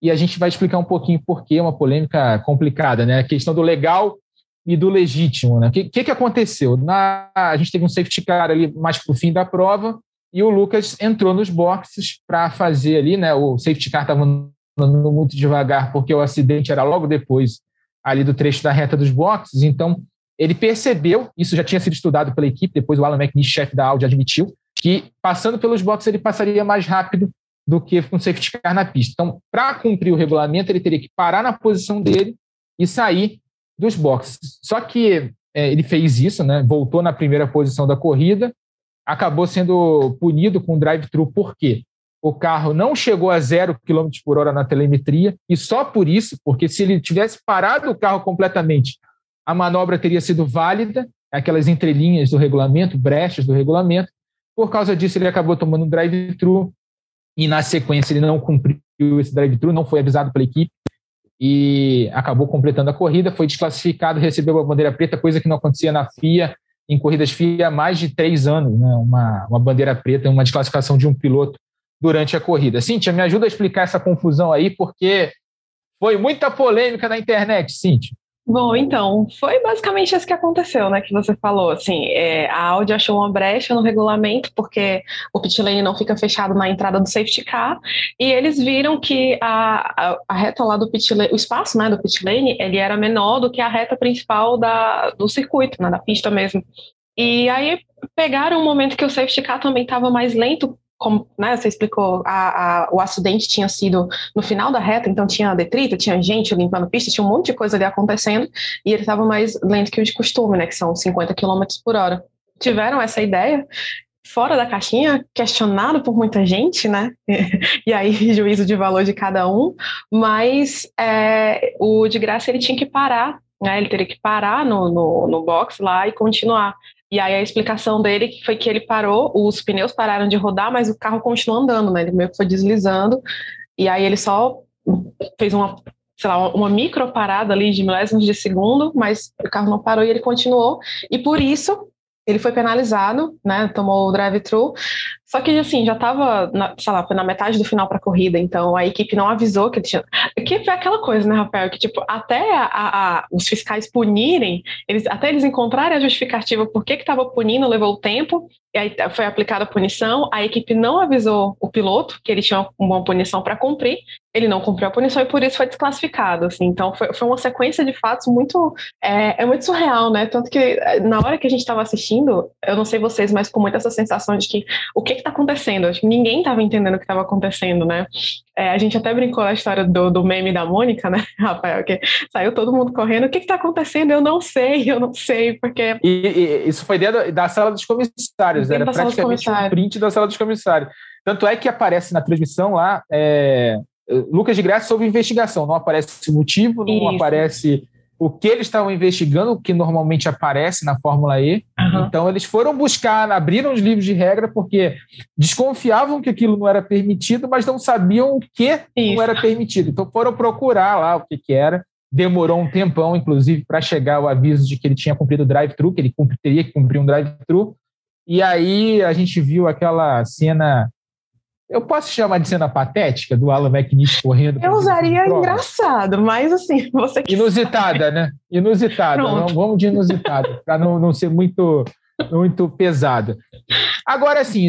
e a gente vai explicar um pouquinho por que é uma polêmica complicada, né? A questão do legal e do legítimo, né? O que, que, que aconteceu? Na, a gente teve um safety car ali mais para o fim da prova e o Lucas entrou nos boxes para fazer ali, né? O safety car estava andando muito devagar porque o acidente era logo depois ali do trecho da reta dos boxes, então ele percebeu, isso já tinha sido estudado pela equipe, depois o Alan McNish, chefe da Audi, admitiu, que passando pelos boxes ele passaria mais rápido do que com safety car na pista. Então, para cumprir o regulamento, ele teria que parar na posição dele e sair dos boxes. Só que é, ele fez isso, né? voltou na primeira posição da corrida, acabou sendo punido com drive-thru, por quê? O carro não chegou a zero km por hora na telemetria, e só por isso, porque se ele tivesse parado o carro completamente, a manobra teria sido válida, aquelas entrelinhas do regulamento, brechas do regulamento. Por causa disso, ele acabou tomando um drive-thru, e na sequência ele não cumpriu esse drive-thru, não foi avisado pela equipe, e acabou completando a corrida, foi desclassificado, recebeu a bandeira preta, coisa que não acontecia na FIA, em corridas FIA há mais de três anos, né? uma, uma bandeira preta, uma desclassificação de um piloto durante a corrida. Cíntia, me ajuda a explicar essa confusão aí, porque foi muita polêmica na internet, Cíntia. Bom, então, foi basicamente isso que aconteceu, né, que você falou, assim, é, a Audi achou uma brecha no regulamento, porque o pit lane não fica fechado na entrada do safety car, e eles viram que a, a, a reta lá do pit lane, o espaço, né, do pit lane, ele era menor do que a reta principal da, do circuito, né, da pista mesmo. E aí pegaram um momento que o safety car também estava mais lento, como né, você explicou, a, a, o acidente tinha sido no final da reta, então tinha detrito, tinha gente limpando pista, tinha um monte de coisa ali acontecendo, e ele estava mais lento que o de costume, né, que são 50 km por hora. Tiveram essa ideia, fora da caixinha, questionado por muita gente, né, e aí juízo de valor de cada um, mas é, o de graça ele tinha que parar, né, ele teria que parar no, no, no box lá e continuar. E aí a explicação dele foi que ele parou, os pneus pararam de rodar, mas o carro continuou andando, né? Ele meio que foi deslizando. E aí ele só fez uma, sei lá, uma micro parada ali de milésimos de segundo, mas o carro não parou e ele continuou. E por isso ele foi penalizado, né? Tomou o drive-thru. Só que, assim, já estava, sei lá, foi na metade do final para a corrida, então a equipe não avisou que tinha. Que foi aquela coisa, né, Rafael? Que, tipo, até a, a, os fiscais punirem, eles, até eles encontrarem a justificativa por que estava punindo, levou tempo, e aí foi aplicada a punição, a equipe não avisou o piloto que ele tinha uma punição para cumprir, ele não cumpriu a punição e por isso foi desclassificado, assim, então foi, foi uma sequência de fatos muito, é, é muito surreal, né, tanto que eh, na hora que a gente estava assistindo, eu não sei vocês, mas com muita essa sensação de que o que está acontecendo, acho que ninguém estava entendendo o que estava acontecendo, né, é, a gente até brincou a história do, do meme da Mônica, né, Rafael, que saiu todo mundo correndo, o que está acontecendo? Eu não sei, eu não sei, porque... E, e isso foi dentro da sala dos comissários, comissários, era praticamente um print da sala dos comissários. Tanto é que aparece na transmissão lá, é, Lucas de Graça sob investigação, não aparece o motivo, não Isso. aparece o que eles estavam investigando, que normalmente aparece na Fórmula E. Uhum. Então, eles foram buscar, abriram os livros de regra, porque desconfiavam que aquilo não era permitido, mas não sabiam o que Isso. não era permitido. Então, foram procurar lá o que, que era. Demorou um tempão, inclusive, para chegar o aviso de que ele tinha cumprido o drive-thru, que ele teria que cumprir um drive-thru. E aí a gente viu aquela cena. Eu posso chamar de cena patética do Alan McNish correndo? Eu usaria engraçado, mas assim, você que Inusitada, né? Inusitada. Não, vamos de inusitada, para não, não ser muito, muito pesada. Agora, assim,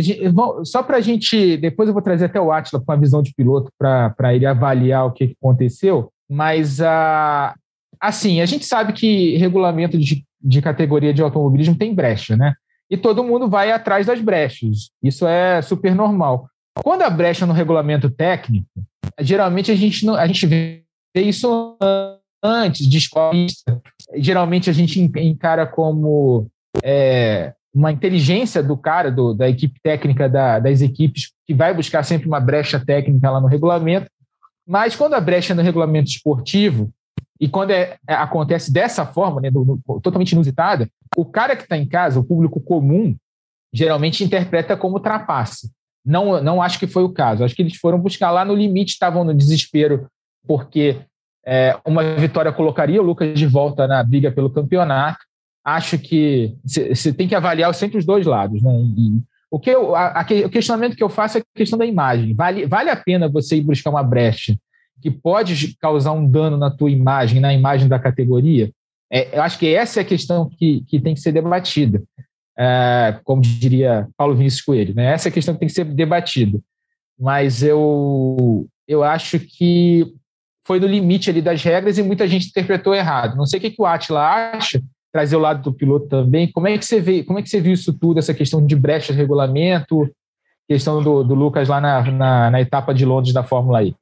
só para a gente. Depois eu vou trazer até o Atila com a visão de piloto para ele avaliar o que aconteceu, mas uh, assim, a gente sabe que regulamento de, de categoria de automobilismo tem brecha, né? e todo mundo vai atrás das brechas. Isso é super normal. Quando a brecha no regulamento técnico, geralmente a gente não, a gente vê isso antes de escola. Geralmente a gente encara como é, uma inteligência do cara, do, da equipe técnica da, das equipes, que vai buscar sempre uma brecha técnica lá no regulamento. Mas quando a brecha é no regulamento esportivo, e quando é, é, acontece dessa forma, né, do, totalmente inusitada, o cara que está em casa, o público comum, geralmente interpreta como trapace. Não, não acho que foi o caso. Acho que eles foram buscar lá no limite, estavam no desespero, porque é, uma vitória colocaria o Lucas de volta na briga pelo campeonato. Acho que você tem que avaliar sempre os dois lados. Né? E, o, que eu, a, a, o questionamento que eu faço é a questão da imagem. Vale, vale a pena você ir buscar uma brecha que pode causar um dano na tua imagem, na imagem da categoria? É, eu acho que essa é a questão que, que tem que ser debatida, é, como diria Paulo Vinícius Coelho. Né? Essa é a questão que tem que ser debatida. Mas eu, eu acho que foi no limite ali das regras e muita gente interpretou errado. Não sei o que, que o Atila acha, trazer o lado do piloto também. Como é que você vê, como é que você viu isso tudo, essa questão de brecha de regulamento, questão do, do Lucas lá na, na, na etapa de Londres da Fórmula E?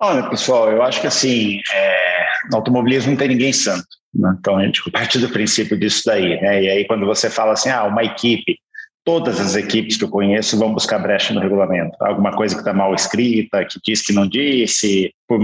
Olha, pessoal, eu acho que assim, é, no automobilismo não tem ninguém santo. Né? Então a gente parte do princípio disso daí. Né? E aí, quando você fala assim, ah, uma equipe, todas as equipes que eu conheço vão buscar brecha no regulamento. Alguma coisa que está mal escrita, que diz que não disse, por,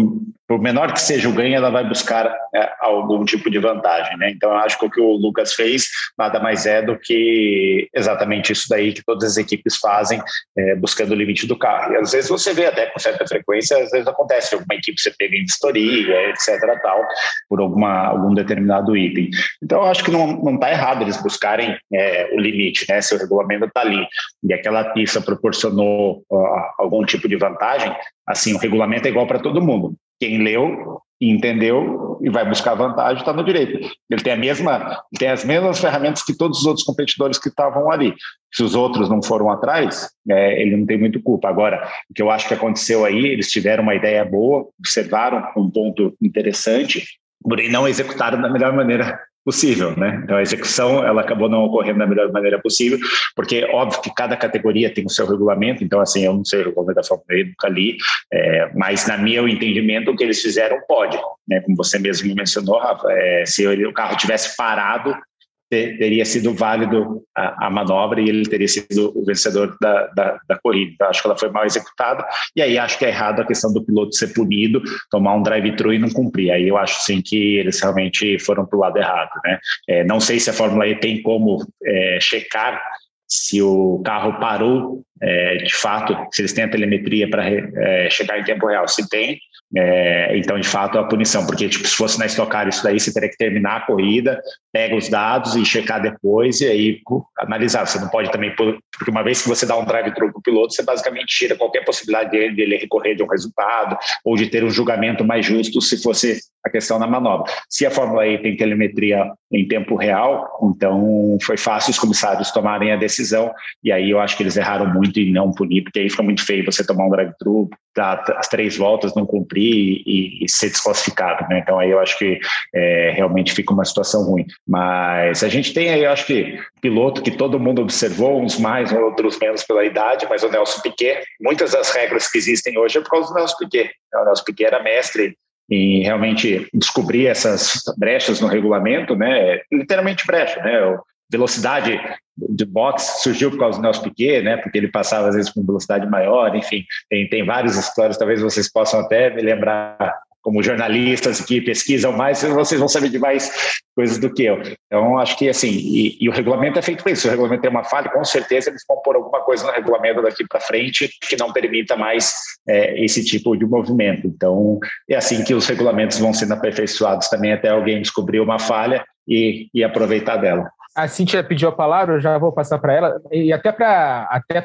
por, menor que seja o ganho, ela vai buscar é, algum tipo de vantagem. Né? Então, eu acho que o que o Lucas fez nada mais é do que exatamente isso daí que todas as equipes fazem, é, buscando o limite do carro. E às vezes você vê até com certa frequência, às vezes acontece alguma equipe você pega em vistoria, etc. tal, por alguma, algum determinado item. Então, eu acho que não está errado eles buscarem é, o limite, né? se o regulamento está ali e aquela pista proporcionou uh, algum tipo de vantagem, Assim, o regulamento é igual para todo mundo. Quem leu entendeu e vai buscar vantagem está no direito. Ele tem a mesma, tem as mesmas ferramentas que todos os outros competidores que estavam ali. Se os outros não foram atrás, é, ele não tem muito culpa. Agora, o que eu acho que aconteceu aí, eles tiveram uma ideia boa, observaram um ponto interessante, porém não executaram da melhor maneira possível, né? Então a execução ela acabou não ocorrendo da melhor maneira possível, porque óbvio que cada categoria tem o seu regulamento, então assim eu não sei o regulamento da Fórmula E, nunca li, é, mas na meu entendimento o que eles fizeram pode, né? Como você mesmo mencionou, Rafa, é, se o carro tivesse parado teria sido válido a, a, manobra e ele teria sido o vencedor da, da, da, corrida. Então, acho que ela foi mal executada e aí acho que é errado a questão do piloto ser punido, tomar um drive-thru e não cumprir. Aí eu acho sim que eles realmente foram para o lado errado. Né? É, não sei se a Fórmula E tem como é, checar se o carro parou é, de fato, se eles têm a telemetria para é, chegar em tempo real. Se tem, é, então, de fato, a punição, porque tipo, se fosse na estocar isso daí, você teria que terminar a corrida, pega os dados e checar depois e aí analisar. Você não pode também, porque uma vez que você dá um drive-thru para o piloto, você basicamente tira qualquer possibilidade dele, dele recorrer de um resultado ou de ter um julgamento mais justo se fosse a questão da manobra. Se a Fórmula E tem telemetria em tempo real, então foi fácil os comissários tomarem a decisão e aí eu acho que eles erraram muito em não punir, porque aí fica muito feio você tomar um drive-thru, dar as três voltas, não cumprir e, e, ser desclassificado. Né? Então aí eu acho que é, realmente fica uma situação ruim. Mas a gente tem aí, eu acho que piloto que todo mundo observou, uns mais, outros menos pela idade, mas o Nelson Piquet, muitas das regras que existem hoje é por causa do Nelson Piquet. O Nelson Piquet era mestre em realmente descobrir essas brechas no regulamento, né? Literalmente brecha, né? Velocidade de box surgiu por causa do Nelson Piquet, né? Porque ele passava às vezes com velocidade maior, enfim, tem, tem várias histórias, talvez vocês possam até me lembrar como jornalistas que pesquisam mais, vocês vão saber de mais coisas do que eu. Então, acho que assim, e, e o regulamento é feito isso. Se o regulamento tem uma falha, com certeza eles vão pôr alguma coisa no regulamento daqui para frente que não permita mais é, esse tipo de movimento. Então, é assim que os regulamentos vão sendo aperfeiçoados também até alguém descobrir uma falha e, e aproveitar dela a Cintia pediu a palavra, eu já vou passar para ela, e até para até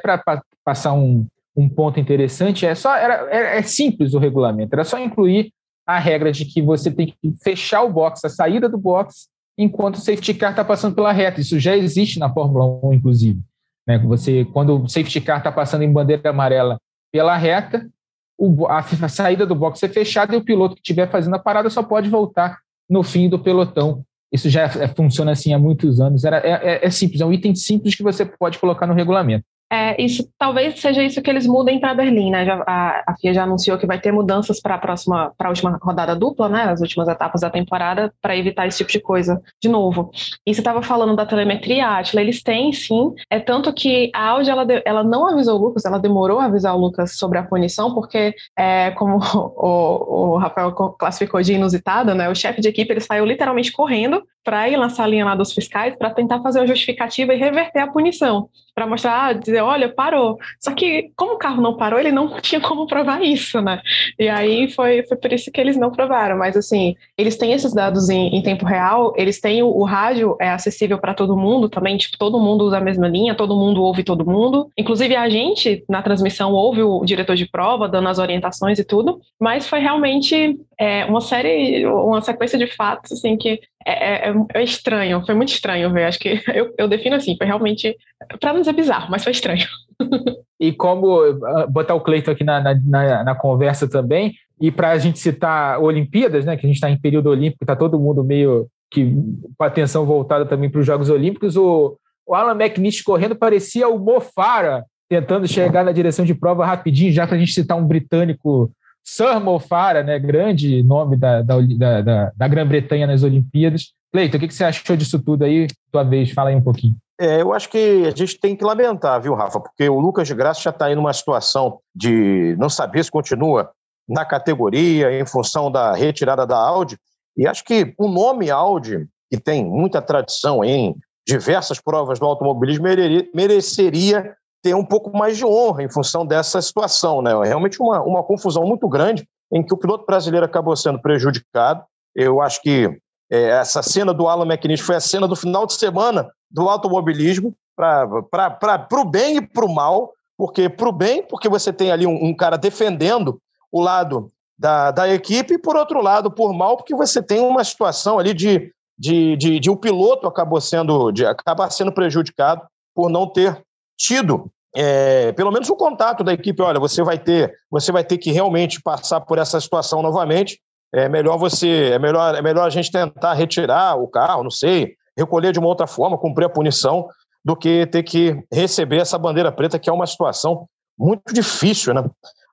passar um, um ponto interessante, é só era, é, é simples o regulamento, era só incluir a regra de que você tem que fechar o box, a saída do box, enquanto o safety car está passando pela reta. Isso já existe na Fórmula 1, inclusive. Né? Você, quando o safety car está passando em bandeira amarela pela reta, o, a, a saída do box é fechada e o piloto que estiver fazendo a parada só pode voltar no fim do pelotão isso já é, funciona assim há muitos anos. Era, é, é, é simples, é um item simples que você pode colocar no regulamento. É, isso talvez seja isso que eles mudem para Berlim, né? Já, a, a, FIA já anunciou que vai ter mudanças para a próxima, para a última rodada dupla, né? As últimas etapas da temporada, para evitar esse tipo de coisa de novo. E você estava falando da telemetria, Atila, eles têm sim. É tanto que a Audi ela, ela não avisou o Lucas, ela demorou a avisar o Lucas sobre a punição, porque é, como o, o Rafael classificou de inusitado, né? O chefe de equipe ele saiu literalmente correndo para ir lançar a linha lá dos fiscais para tentar fazer uma justificativa e reverter a punição, para mostrar, ah, dizer, olha, parou. Só que como o carro não parou, ele não tinha como provar isso, né? E aí foi, foi por isso que eles não provaram. Mas assim, eles têm esses dados em, em tempo real, eles têm o, o rádio é acessível para todo mundo também, tipo, todo mundo usa a mesma linha, todo mundo ouve todo mundo. Inclusive a gente na transmissão ouve o diretor de prova dando as orientações e tudo, mas foi realmente é, uma série, uma sequência de fatos assim que é, é, é, estranho, foi muito estranho ver. Acho que eu, eu defino assim, foi realmente, para não dizer bizarro, mas foi estranho. E como ah, botar o Cleiton aqui na, na, na conversa também, e para a gente citar Olimpíadas, né, que a gente está em período olímpico, está todo mundo meio que com a atenção voltada também para os Jogos Olímpicos, o, o Alan McNish correndo parecia o Mofara, tentando chegar na direção de prova rapidinho, já para a gente citar um britânico Sir Mofara, né, grande nome da, da, da, da Grã-Bretanha nas Olimpíadas. Cleiton, o que, que você achou disso tudo aí? Tua vez, fala aí um pouquinho. É, eu acho que a gente tem que lamentar, viu, Rafa? Porque o Lucas de Graça já está aí numa situação de não saber se continua na categoria em função da retirada da Audi. E acho que o nome Audi, que tem muita tradição em diversas provas do automobilismo, mereceria ter um pouco mais de honra em função dessa situação. Né? É realmente uma, uma confusão muito grande em que o piloto brasileiro acabou sendo prejudicado. Eu acho que é, essa cena do Alan McNish foi a cena do final de semana do automobilismo, para o bem e para o mal, porque para o bem, porque você tem ali um, um, cara defendendo o lado da, da equipe, e por outro lado, por mal, porque você tem uma situação ali de, de, de, de um piloto acabou sendo, de, acabar sendo prejudicado por não ter tido é, pelo menos o contato da equipe, olha, você vai ter, você vai ter que realmente passar por essa situação novamente. É melhor você, é melhor, é melhor a gente tentar retirar o carro, não sei, recolher de uma outra forma, cumprir a punição, do que ter que receber essa bandeira preta, que é uma situação muito difícil, né?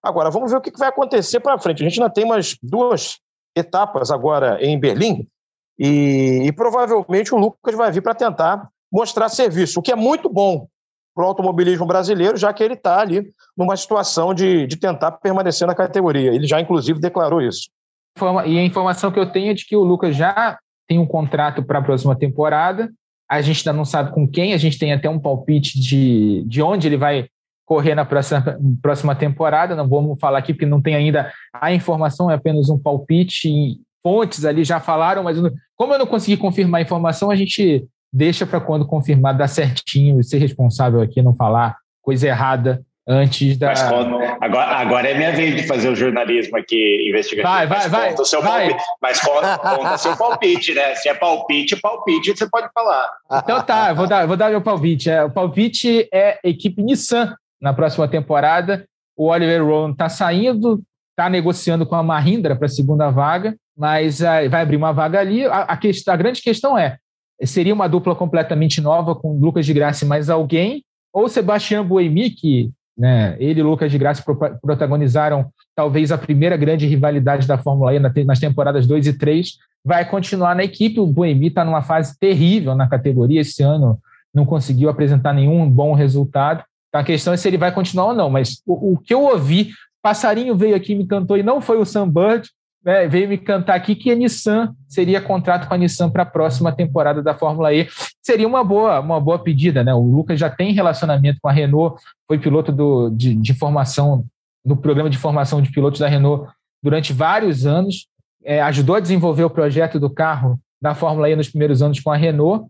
Agora, vamos ver o que vai acontecer para frente. A gente ainda tem umas duas etapas agora em Berlim, e, e provavelmente o Lucas vai vir para tentar mostrar serviço, o que é muito bom, para o automobilismo brasileiro, já que ele está ali numa situação de, de tentar permanecer na categoria. Ele já, inclusive, declarou isso. E a informação que eu tenho é de que o Lucas já tem um contrato para a próxima temporada. A gente ainda não sabe com quem, a gente tem até um palpite de, de onde ele vai correr na próxima, próxima temporada. Não vamos falar aqui porque não tem ainda a informação, é apenas um palpite. Fontes ali já falaram, mas como eu não consegui confirmar a informação, a gente deixa para quando confirmar dar certinho e ser responsável aqui, não falar coisa errada antes da. Agora, agora é minha vez de fazer o jornalismo aqui investigativo. Vai, vai, vai. Conta seu vai. Palpite, mas conta, conta seu palpite, né? Se é palpite, palpite, você pode falar. Então tá, vou dar, vou dar meu palpite. É, o palpite é equipe Nissan na próxima temporada. O Oliver Rowan está saindo, está negociando com a Mahindra para a segunda vaga, mas uh, vai abrir uma vaga ali. A, a, questão, a grande questão é: seria uma dupla completamente nova com Lucas de Graça e mais alguém? Ou Sebastião Buemi, que né? Ele e Lucas de Graça protagonizaram talvez a primeira grande rivalidade da Fórmula E nas temporadas 2 e 3. Vai continuar na equipe. O Buemi está numa fase terrível na categoria esse ano, não conseguiu apresentar nenhum bom resultado. Então a questão é se ele vai continuar ou não. Mas o, o que eu ouvi, Passarinho veio aqui me cantou e não foi o Sam Bird, né, veio me cantar aqui que a Nissan seria contrato com a Nissan para a próxima temporada da Fórmula E. Seria uma boa, uma boa pedida, né? O Lucas já tem relacionamento com a Renault, foi piloto do, de, de formação, do programa de formação de pilotos da Renault durante vários anos, é, ajudou a desenvolver o projeto do carro da Fórmula E nos primeiros anos com a Renault,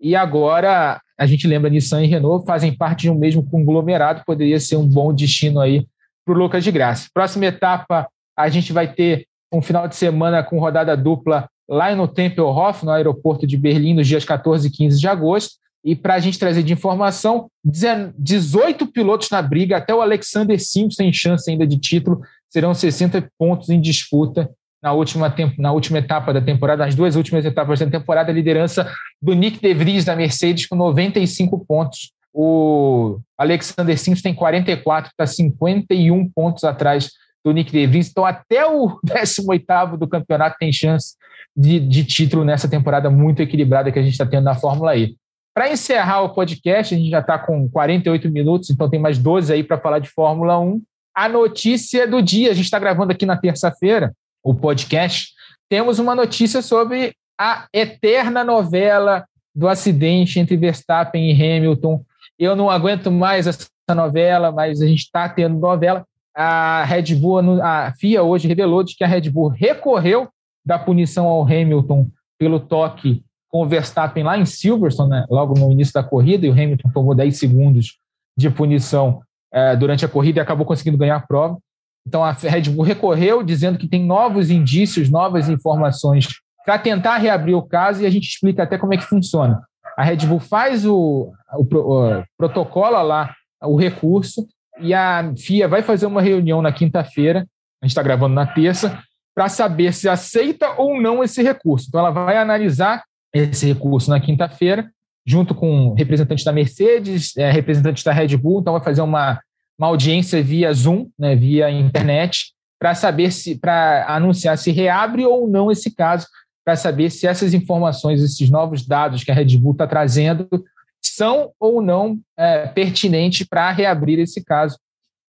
e agora a gente lembra Nissan e Renault fazem parte de um mesmo conglomerado, poderia ser um bom destino aí para o Lucas de Graça. Próxima etapa, a gente vai ter um final de semana com rodada dupla lá no Tempelhof, no aeroporto de Berlim, nos dias 14 e 15 de agosto. E para a gente trazer de informação, 18 pilotos na briga, até o Alexander Simpson tem chance ainda de título, serão 60 pontos em disputa na última, na última etapa da temporada, nas duas últimas etapas da temporada, a liderança do Nick De Vries da Mercedes com 95 pontos. O Alexander Simpson tem 44, está 51 pontos atrás do Nick DeVries. Então, até o 18 do campeonato tem chance de, de título nessa temporada muito equilibrada que a gente está tendo na Fórmula E. Para encerrar o podcast, a gente já está com 48 minutos, então tem mais 12 aí para falar de Fórmula 1. A notícia do dia, a gente está gravando aqui na terça-feira o podcast. Temos uma notícia sobre a eterna novela do acidente entre Verstappen e Hamilton. Eu não aguento mais essa novela, mas a gente está tendo novela a Red Bull, a FIA hoje revelou de que a Red Bull recorreu da punição ao Hamilton pelo toque com o Verstappen lá em Silverstone, né, logo no início da corrida, e o Hamilton tomou 10 segundos de punição é, durante a corrida e acabou conseguindo ganhar a prova. Então a Red Bull recorreu, dizendo que tem novos indícios, novas informações para tentar reabrir o caso e a gente explica até como é que funciona. A Red Bull faz o, o, o protocola lá o recurso e a FIA vai fazer uma reunião na quinta-feira, a gente está gravando na terça, para saber se aceita ou não esse recurso. Então, ela vai analisar esse recurso na quinta-feira, junto com representantes da Mercedes, é, representantes da Red Bull, então vai fazer uma, uma audiência via Zoom, né, via internet, para saber se, para anunciar se reabre ou não esse caso, para saber se essas informações, esses novos dados que a Red Bull está trazendo, são ou não é, pertinentes para reabrir esse caso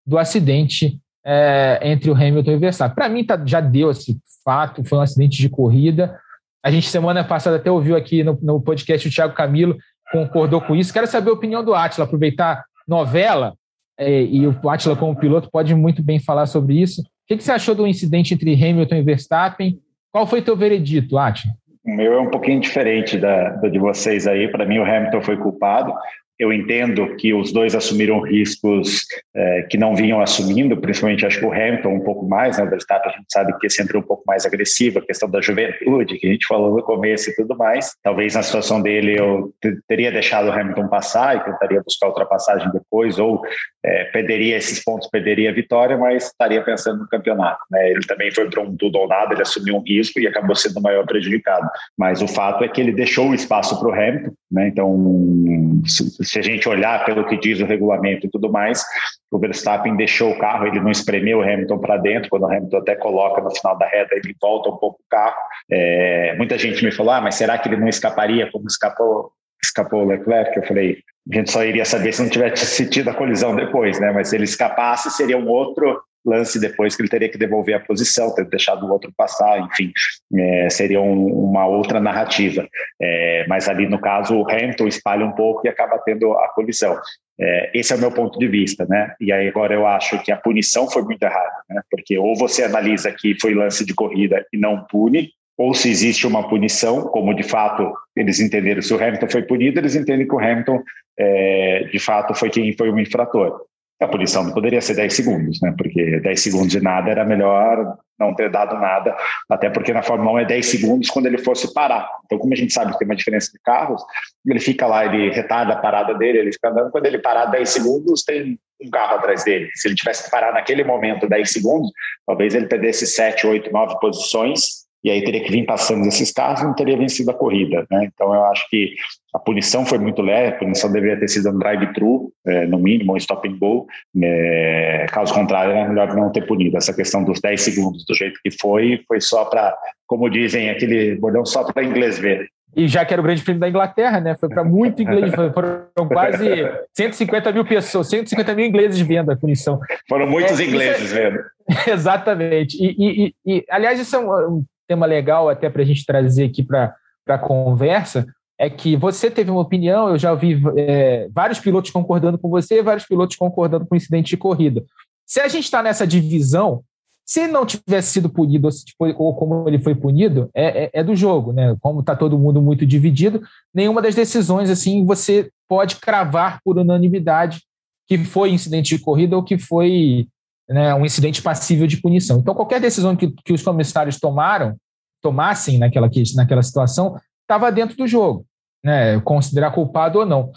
do acidente é, entre o Hamilton e o Verstappen. Para mim, tá, já deu esse fato, foi um acidente de corrida. A gente, semana passada, até ouviu aqui no, no podcast o Thiago Camilo, concordou com isso. Quero saber a opinião do Atila, aproveitar novela, é, e o Atila, como piloto, pode muito bem falar sobre isso. O que, que você achou do incidente entre Hamilton e Verstappen? Qual foi teu veredito, Atila? O meu é um pouquinho diferente da, da de vocês aí. Para mim, o Hamilton foi culpado. Eu entendo que os dois assumiram riscos é, que não vinham assumindo, principalmente acho que o Hamilton um pouco mais, né? O Verstappen a gente sabe que sempre um pouco mais agressivo, a questão da juventude que a gente falou no começo e tudo mais. Talvez na situação dele eu teria deixado o Hamilton passar e tentaria buscar ultrapassagem depois, ou é, perderia esses pontos, perderia a vitória, mas estaria pensando no campeonato. Né? Ele também foi para um tudo ou nada, ele assumiu um risco e acabou sendo o maior prejudicado. Mas o fato é que ele deixou espaço para o Hamilton, né? Então, se, se a gente olhar pelo que diz o regulamento e tudo mais, o Verstappen deixou o carro, ele não espremeu o Hamilton para dentro, quando o Hamilton até coloca no final da reta, ele volta um pouco o carro. É, muita gente me falou, ah, mas será que ele não escaparia como escapou escapou o Leclerc? Eu falei, a gente só iria saber se não tivesse tido a colisão depois, né? Mas se ele escapasse, seria um outro lance depois que ele teria que devolver a posição, ter deixado o outro passar, enfim, é, seria um, uma outra narrativa. É, mas ali no caso o Hamilton espalha um pouco e acaba tendo a colisão. É, esse é o meu ponto de vista, né? E aí agora eu acho que a punição foi muito errada, né? Porque ou você analisa que foi lance de corrida e não pune, ou se existe uma punição, como de fato eles entenderam, se o Hamilton foi punido, eles entendem que o Hamilton é, de fato foi quem foi o infrator. A punição não poderia ser 10 segundos, né? Porque 10 segundos de nada era melhor não ter dado nada, até porque na Fórmula 1 é 10 segundos quando ele fosse parar. Então, como a gente sabe que tem uma diferença de carros, ele fica lá, ele retarda a parada dele, ele fica andando, quando ele parar 10 segundos, tem um carro atrás dele. Se ele tivesse que parar naquele momento 10 segundos, talvez ele perdesse 7, 8, 9 posições e aí teria que vir passando esses carros e não teria vencido a corrida. Né? Então eu acho que a punição foi muito leve, a punição deveria ter sido um drive-thru, é, no mínimo, um stop and go. É, caso contrário, era melhor não ter punido. Essa questão dos 10 segundos, do jeito que foi, foi só para, como dizem, aquele bordão só para inglês ver. E já que era o grande prêmio da Inglaterra, né? Foi para muito inglês, foram quase 150 mil pessoas, 150 mil ingleses vendo a punição. Foram muitos é, ingleses é, vendo. Exatamente. E, e, e, aliás, isso é um, tema legal até para a gente trazer aqui para a conversa, é que você teve uma opinião, eu já ouvi é, vários pilotos concordando com você, vários pilotos concordando com o incidente de corrida. Se a gente está nessa divisão, se não tivesse sido punido ou como ele foi punido, é, é, é do jogo, né? Como está todo mundo muito dividido, nenhuma das decisões assim você pode cravar por unanimidade que foi incidente de corrida ou que foi né, um incidente passível de punição. Então, qualquer decisão que, que os comissários tomaram, tomassem naquela, naquela situação, estava dentro do jogo, né, considerar culpado ou não.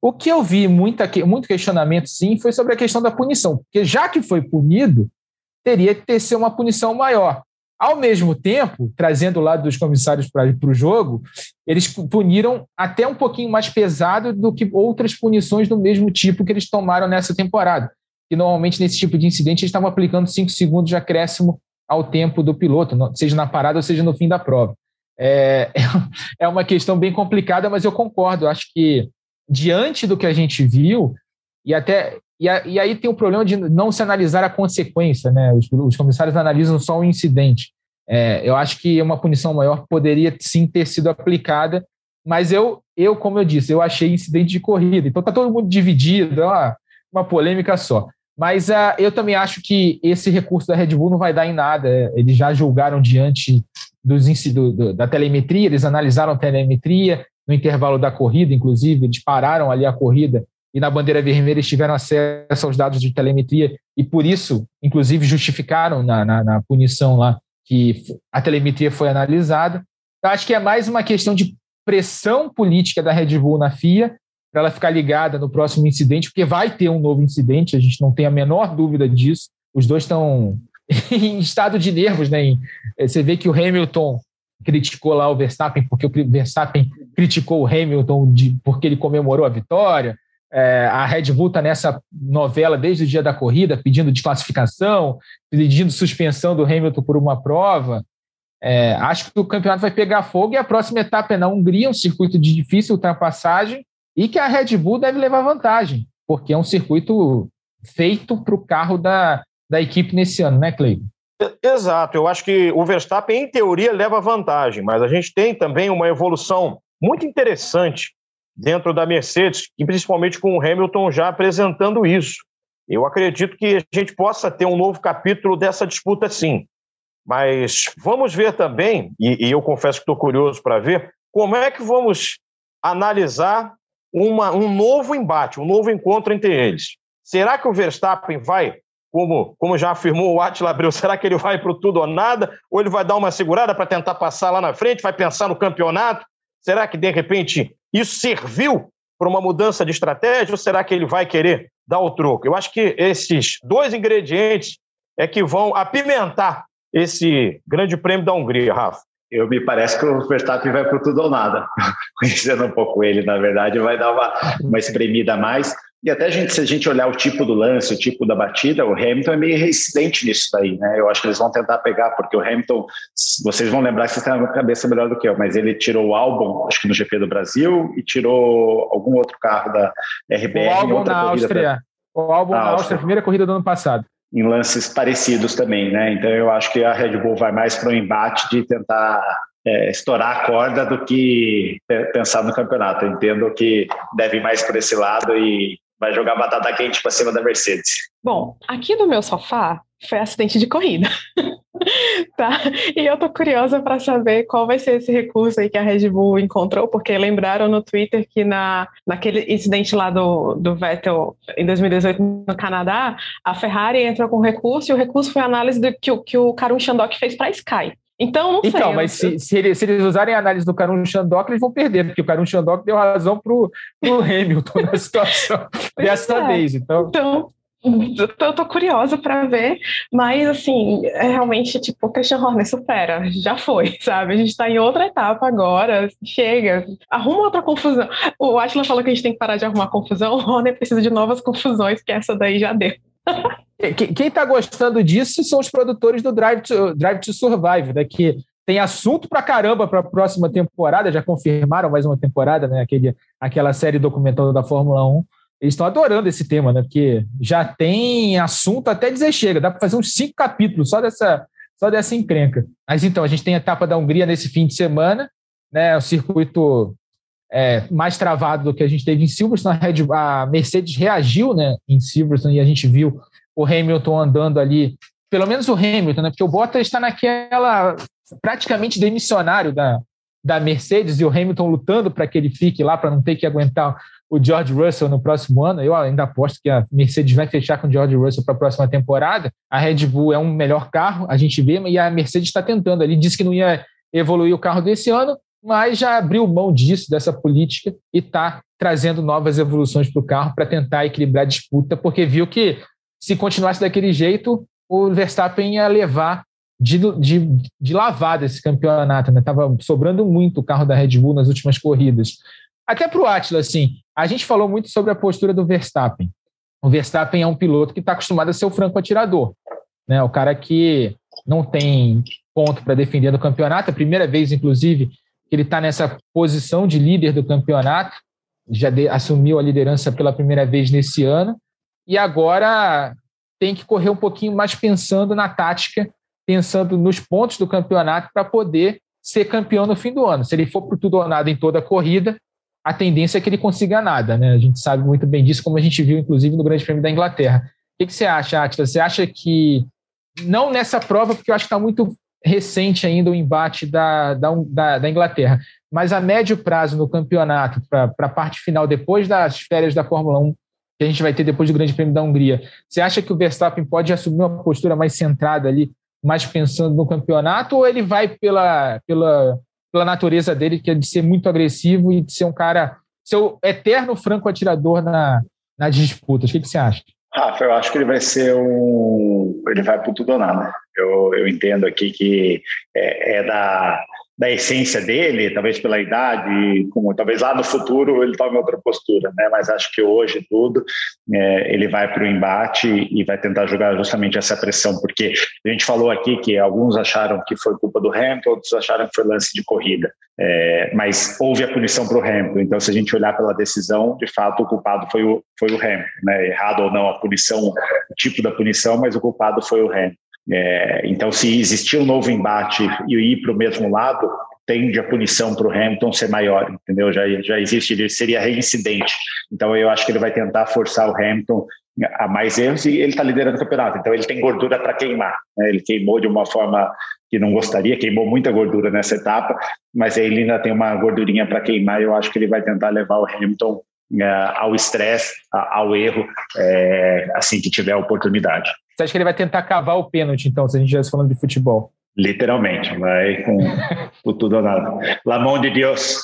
O que eu vi muita, muito questionamento, sim, foi sobre a questão da punição, porque já que foi punido, teria que ter ser uma punição maior. Ao mesmo tempo, trazendo o lado dos comissários para o jogo, eles puniram até um pouquinho mais pesado do que outras punições do mesmo tipo que eles tomaram nessa temporada que normalmente nesse tipo de incidente eles estavam aplicando 5 segundos de acréscimo ao tempo do piloto, seja na parada ou seja no fim da prova. É, é uma questão bem complicada, mas eu concordo. Acho que diante do que a gente viu, e até e, a, e aí tem o problema de não se analisar a consequência, né? Os, os comissários analisam só o incidente. É, eu acho que uma punição maior poderia sim ter sido aplicada, mas eu, eu como eu disse, eu achei incidente de corrida. Então tá todo mundo dividido, é uma, polêmica só. Mas uh, eu também acho que esse recurso da Red Bull não vai dar em nada. Eles já julgaram diante dos, do, do, da telemetria, eles analisaram a telemetria no intervalo da corrida, inclusive, eles pararam ali a corrida e na bandeira vermelha eles tiveram acesso aos dados de telemetria e por isso, inclusive, justificaram na, na, na punição lá que a telemetria foi analisada. Eu acho que é mais uma questão de pressão política da Red Bull na FIA para ela ficar ligada no próximo incidente, porque vai ter um novo incidente, a gente não tem a menor dúvida disso. Os dois estão em estado de nervos, né? Eh, você vê que o Hamilton criticou lá o Verstappen porque o Verstappen criticou o Hamilton de, porque ele comemorou a vitória. É, a Red Bull está nessa novela desde o dia da corrida, pedindo desclassificação, pedindo suspensão do Hamilton por uma prova. É, acho que o campeonato vai pegar fogo e a próxima etapa é na Hungria, um circuito de difícil ultrapassagem, e que a Red Bull deve levar vantagem, porque é um circuito feito para o carro da, da equipe nesse ano, né, Cleiton? Exato, eu acho que o Verstappen, em teoria, leva vantagem, mas a gente tem também uma evolução muito interessante dentro da Mercedes, e principalmente com o Hamilton já apresentando isso. Eu acredito que a gente possa ter um novo capítulo dessa disputa, sim. Mas vamos ver também, e, e eu confesso que estou curioso para ver, como é que vamos analisar uma, um novo embate, um novo encontro entre eles. Será que o Verstappen vai, como, como já afirmou o Attila Abreu, será que ele vai para o tudo ou nada? Ou ele vai dar uma segurada para tentar passar lá na frente, vai pensar no campeonato? Será que, de repente, isso serviu para uma mudança de estratégia ou será que ele vai querer dar o troco? Eu acho que esses dois ingredientes é que vão apimentar esse grande prêmio da Hungria, Rafa eu me parece que o Verstappen vai para tudo ou nada. Conhecendo um pouco ele, na verdade, vai dar uma, uma espremida a mais. E até a gente, se a gente olhar o tipo do lance, o tipo da batida, o Hamilton é meio resistente nisso daí, né? Eu acho que eles vão tentar pegar, porque o Hamilton, vocês vão lembrar que vocês têm a cabeça melhor do que eu, mas ele tirou o álbum, acho que no GP do Brasil, e tirou algum outro carro da RBR. O álbum na Áustria. O álbum na Áustria, a primeira corrida do ano passado. Em lances parecidos também, né? Então eu acho que a Red Bull vai mais para o embate de tentar é, estourar a corda do que pensar no campeonato. Eu entendo que deve ir mais por esse lado e vai jogar batata quente para cima da Mercedes. Bom, aqui no meu sofá foi acidente de corrida. tá? E eu tô curiosa para saber qual vai ser esse recurso aí que a Red Bull encontrou, porque lembraram no Twitter que na, naquele incidente lá do, do Vettel em 2018 no Canadá, a Ferrari entrou com recurso e o recurso foi a análise do, que, que o Karun Chandok fez para a Sky. Então, não então, sei. Então, mas se, se, eles, se, eles, usarem a análise do Karun Chandok, eles vão perder, porque o Karun Chandok deu razão para o Hamilton na situação dessa é. vez. Então, então eu tô curiosa para ver, mas assim, é realmente tipo, Christian Horner supera, já foi, sabe? A gente está em outra etapa agora, chega, arruma outra confusão. O Atila falou que a gente tem que parar de arrumar confusão, o Horner precisa de novas confusões, que essa daí já deu. Quem está gostando disso são os produtores do Drive to, Drive to Survive, né, que tem assunto para caramba para a próxima temporada, já confirmaram mais uma temporada, né, aquele, aquela série documental da Fórmula 1. Eles estão adorando esse tema, né? Porque já tem assunto até dizer chega, dá para fazer uns cinco capítulos só dessa, só dessa encrenca. Mas então, a gente tem a etapa da Hungria nesse fim de semana, né? O circuito é, mais travado do que a gente teve em Silverstone. A, Mercedes reagiu né, em Silverstone e a gente viu o Hamilton andando ali, pelo menos o Hamilton, né? Porque o Bottas está naquela praticamente demissionário da, da Mercedes e o Hamilton lutando para que ele fique lá, para não ter que aguentar o George Russell no próximo ano. Eu ainda aposto que a Mercedes vai fechar com o George Russell para a próxima temporada. A Red Bull é um melhor carro, a gente vê, e a Mercedes está tentando. Ele disse que não ia evoluir o carro desse ano, mas já abriu mão disso, dessa política, e está trazendo novas evoluções para o carro para tentar equilibrar a disputa, porque viu que se continuasse daquele jeito, o Verstappen ia levar de, de, de lavada esse campeonato. Estava né? sobrando muito o carro da Red Bull nas últimas corridas. Até para o Atila, assim, a gente falou muito sobre a postura do Verstappen. O Verstappen é um piloto que está acostumado a ser o franco atirador. Né? O cara que não tem ponto para defender no campeonato. A primeira vez, inclusive, que ele está nessa posição de líder do campeonato. Já de, assumiu a liderança pela primeira vez nesse ano. E agora tem que correr um pouquinho mais pensando na tática, pensando nos pontos do campeonato para poder ser campeão no fim do ano. Se ele for por tudo ou nada em toda a corrida, a tendência é que ele consiga nada, né? A gente sabe muito bem disso, como a gente viu, inclusive, no Grande Prêmio da Inglaterra. O que, que você acha, Atila? Você acha que, não nessa prova, porque eu acho que está muito recente ainda o embate da, da, da, Inglaterra, mas a médio prazo no campeonato, para a parte final, depois das férias da Fórmula 1, que a gente vai ter depois do Grande Prêmio da Hungria, você acha que o Verstappen pode assumir uma postura mais centrada ali, mais pensando no campeonato, ou ele vai pela, pela pela natureza dele, que é de ser muito agressivo e de ser um cara, ser o eterno franco atirador na, nas disputas. O que, que você acha? Rafa, eu acho que ele vai ser um. Ele vai por tudo ou nada. Eu, eu entendo aqui que é, é da da essência dele, talvez pela idade, como talvez lá no futuro ele tome outra postura, né? Mas acho que hoje tudo é, ele vai para o embate e vai tentar jogar justamente essa pressão, porque a gente falou aqui que alguns acharam que foi culpa do Hamilton, outros acharam que foi lance de corrida, é, mas houve a punição para o Hamilton. Então, se a gente olhar pela decisão, de fato o culpado foi o foi o Hamilton, né? Errado ou não a punição, o tipo da punição, mas o culpado foi o Hamilton. É, então, se existir um novo embate e ir para o mesmo lado, tende a punição para o Hamilton ser maior, entendeu? Já, já existe, seria reincidente. Então, eu acho que ele vai tentar forçar o Hamilton a mais erros e ele está liderando o campeonato. Então, ele tem gordura para queimar. Né? Ele queimou de uma forma que não gostaria, queimou muita gordura nessa etapa, mas ele ainda tem uma gordurinha para queimar. Eu acho que ele vai tentar levar o Hamilton uh, ao estresse, ao erro, é, assim que tiver a oportunidade. Você acha que ele vai tentar cavar o pênalti, então, se a gente estivesse falando de futebol? Literalmente, vai com o tudo ou nada. La mão de Deus.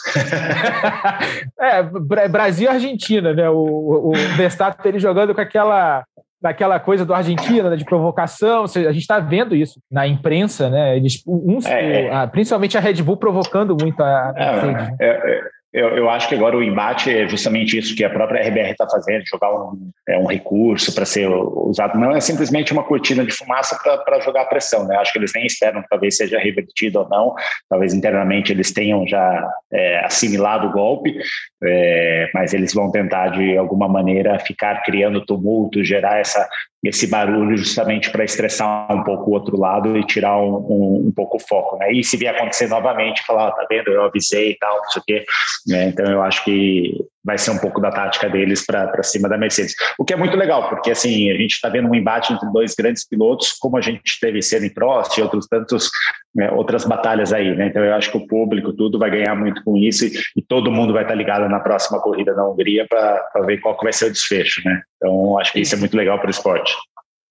é, Brasil e Argentina, né? O, o Verstappen ele jogando com aquela daquela coisa do Argentina, né, de provocação. A gente está vendo isso na imprensa, né? Eles, é, principalmente a Red Bull provocando muito a é, Mercedes. É, é, eu, eu, acho que agora o embate é justamente isso que a própria RBR está fazendo, jogar um, é, um recurso para ser usado. Não é simplesmente uma cortina de fumaça para jogar pressão. Né? Acho que eles nem esperam que talvez seja revertido ou não. Talvez internamente eles tenham já é, assimilado o golpe. É, mas eles vão tentar de alguma maneira ficar criando tumulto, gerar essa, esse barulho justamente para estressar um pouco o outro lado e tirar um, um, um pouco o foco, né? E se vier acontecer novamente, falar, oh, tá vendo, eu avisei e tal, não sei o quê. Né? Então eu acho que vai ser um pouco da tática deles para cima da Mercedes. O que é muito legal, porque assim, a gente está vendo um embate entre dois grandes pilotos, como a gente teve sendo em Prost e outros tantos, outras batalhas aí, né? Então eu acho que o público, tudo vai ganhar muito com isso e, e todo mundo vai estar ligado na próxima corrida na Hungria para ver qual que vai ser o desfecho, né? Então acho que isso é muito legal para o esporte.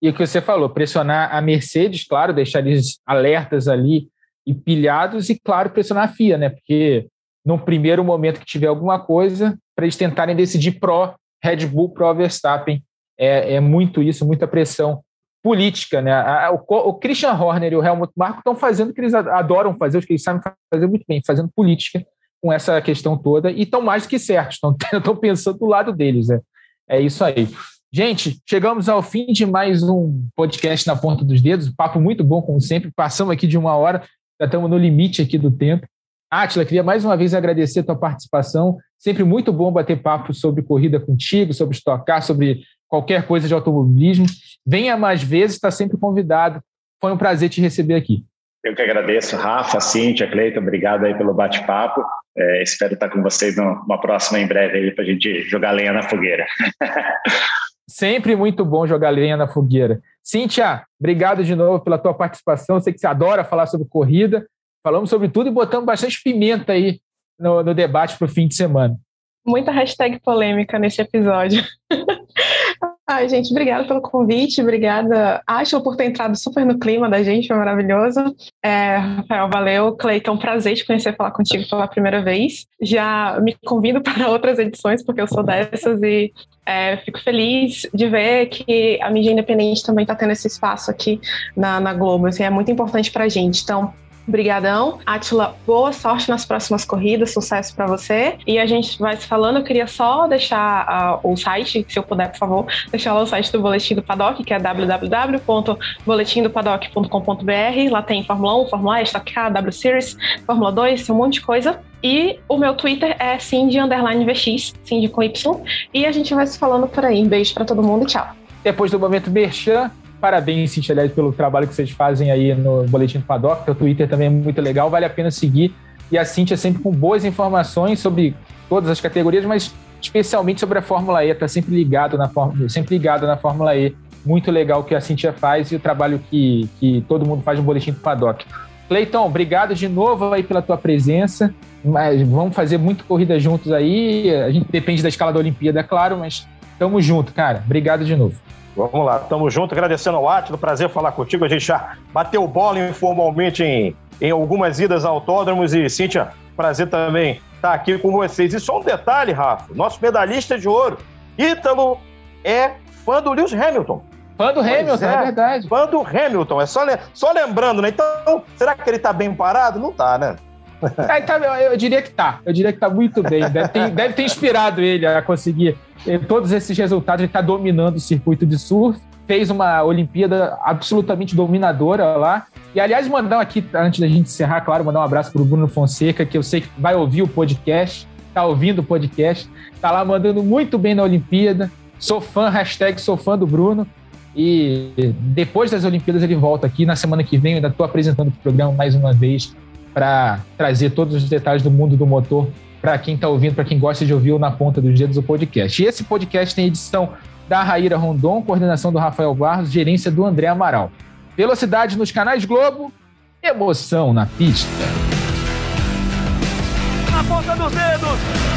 E o que você falou, pressionar a Mercedes, claro, deixar eles alertas ali e pilhados, e claro, pressionar a FIA, né? Porque no primeiro momento que tiver alguma coisa, para eles tentarem decidir pró Red Bull, pró Verstappen. É, é muito isso, muita pressão política, né? o, o, Christian Horner e o Helmut Marko estão fazendo o que eles adoram fazer, o que eles sabem fazer muito bem, fazendo política com essa questão toda, e estão mais que certos, estão pensando do lado deles. Né? É isso aí. Gente, chegamos ao fim de mais um podcast na ponta dos dedos. Papo muito bom, como sempre. Passamos aqui de uma hora, já estamos no limite aqui do tempo. Atila, queria mais uma vez agradecer a tua participação. Sempre muito bom bater papo sobre corrida contigo, sobre estocar, sobre qualquer coisa de automobilismo. Venha mais vezes, está sempre convidado. Foi um prazer te receber aqui. Eu que agradeço, Rafa, Cíntia, Cleiton, obrigado aí pelo bate-papo. É, espero estar com vocês numa próxima em breve aí para a gente jogar lenha na fogueira. Sempre muito bom jogar lenha na fogueira. Cíntia, obrigado de novo pela tua participação. Eu sei que você adora falar sobre corrida. Falamos sobre tudo e botamos bastante pimenta aí no, no debate para o fim de semana. Muita hashtag polêmica nesse episódio. Ai, gente, obrigada pelo convite, obrigada, Ashla, por ter entrado super no clima da gente, foi maravilhoso. É, Rafael, valeu. Cleiton, prazer te conhecer falar contigo pela primeira vez. Já me convido para outras edições, porque eu sou dessas e é, fico feliz de ver que a mídia independente também está tendo esse espaço aqui na, na Globo. Assim, é muito importante para a gente. Então, Brigadão. Atila, boa sorte nas próximas corridas, sucesso para você. E a gente vai se falando, eu queria só deixar uh, o site, se eu puder, por favor, deixar lá o site do Boletim do Paddock, que é www.boletimdopaddock.com.br. Lá tem Fórmula 1, Fórmula E, Stock Car, W Series, Fórmula 2, um monte de coisa. E o meu Twitter é Cindy Underline VX, Cindy com Y. E a gente vai se falando por aí. Beijo para todo mundo e tchau. Depois do momento Merchan, Parabéns, Cintia, aliás, pelo trabalho que vocês fazem aí no Boletim do Paddock. O Twitter também é muito legal, vale a pena seguir. E a Cintia sempre com boas informações sobre todas as categorias, mas especialmente sobre a Fórmula E. Está sempre ligado na Fórmula, sempre ligado na Fórmula E. Muito legal o que a Cintia faz e o trabalho que, que todo mundo faz no Boletim do Paddock. Cleiton, obrigado de novo aí pela tua presença. Mas vamos fazer muito corrida juntos aí. A gente depende da escala da Olimpíada, é claro, mas tamo junto, cara. Obrigado de novo. Vamos lá, tamo junto, agradecendo ao Atila, prazer falar contigo. A gente já bateu bola informalmente em, em algumas idas autódromos e, Cíntia, prazer também estar aqui com vocês. E só um detalhe, Rafa, nosso medalhista de ouro, Ítalo, é fã do Lewis Hamilton. Fã do Hamilton, é, é, verdade. Fã do Hamilton, é só, só lembrando, né? Então, será que ele tá bem parado? Não tá, né? É, tá, eu diria que tá. Eu diria que tá muito bem. Deve ter, deve ter inspirado ele a conseguir todos esses resultados. Ele está dominando o circuito de surf. Fez uma Olimpíada absolutamente dominadora lá. E, aliás, mandar aqui, antes da gente encerrar, claro, mandar um abraço para o Bruno Fonseca, que eu sei que vai ouvir o podcast, tá ouvindo o podcast, tá lá mandando muito bem na Olimpíada. Sou fã, hashtag sou fã do Bruno. E depois das Olimpíadas ele volta aqui. Na semana que vem eu ainda estou apresentando o programa mais uma vez para trazer todos os detalhes do mundo do motor para quem está ouvindo, para quem gosta de ouvir o Na Ponta dos Dedos o podcast. E esse podcast tem edição da Raíra Rondon, coordenação do Rafael Barros, gerência do André Amaral. Velocidade nos canais Globo, emoção na pista. Na ponta dos dedos!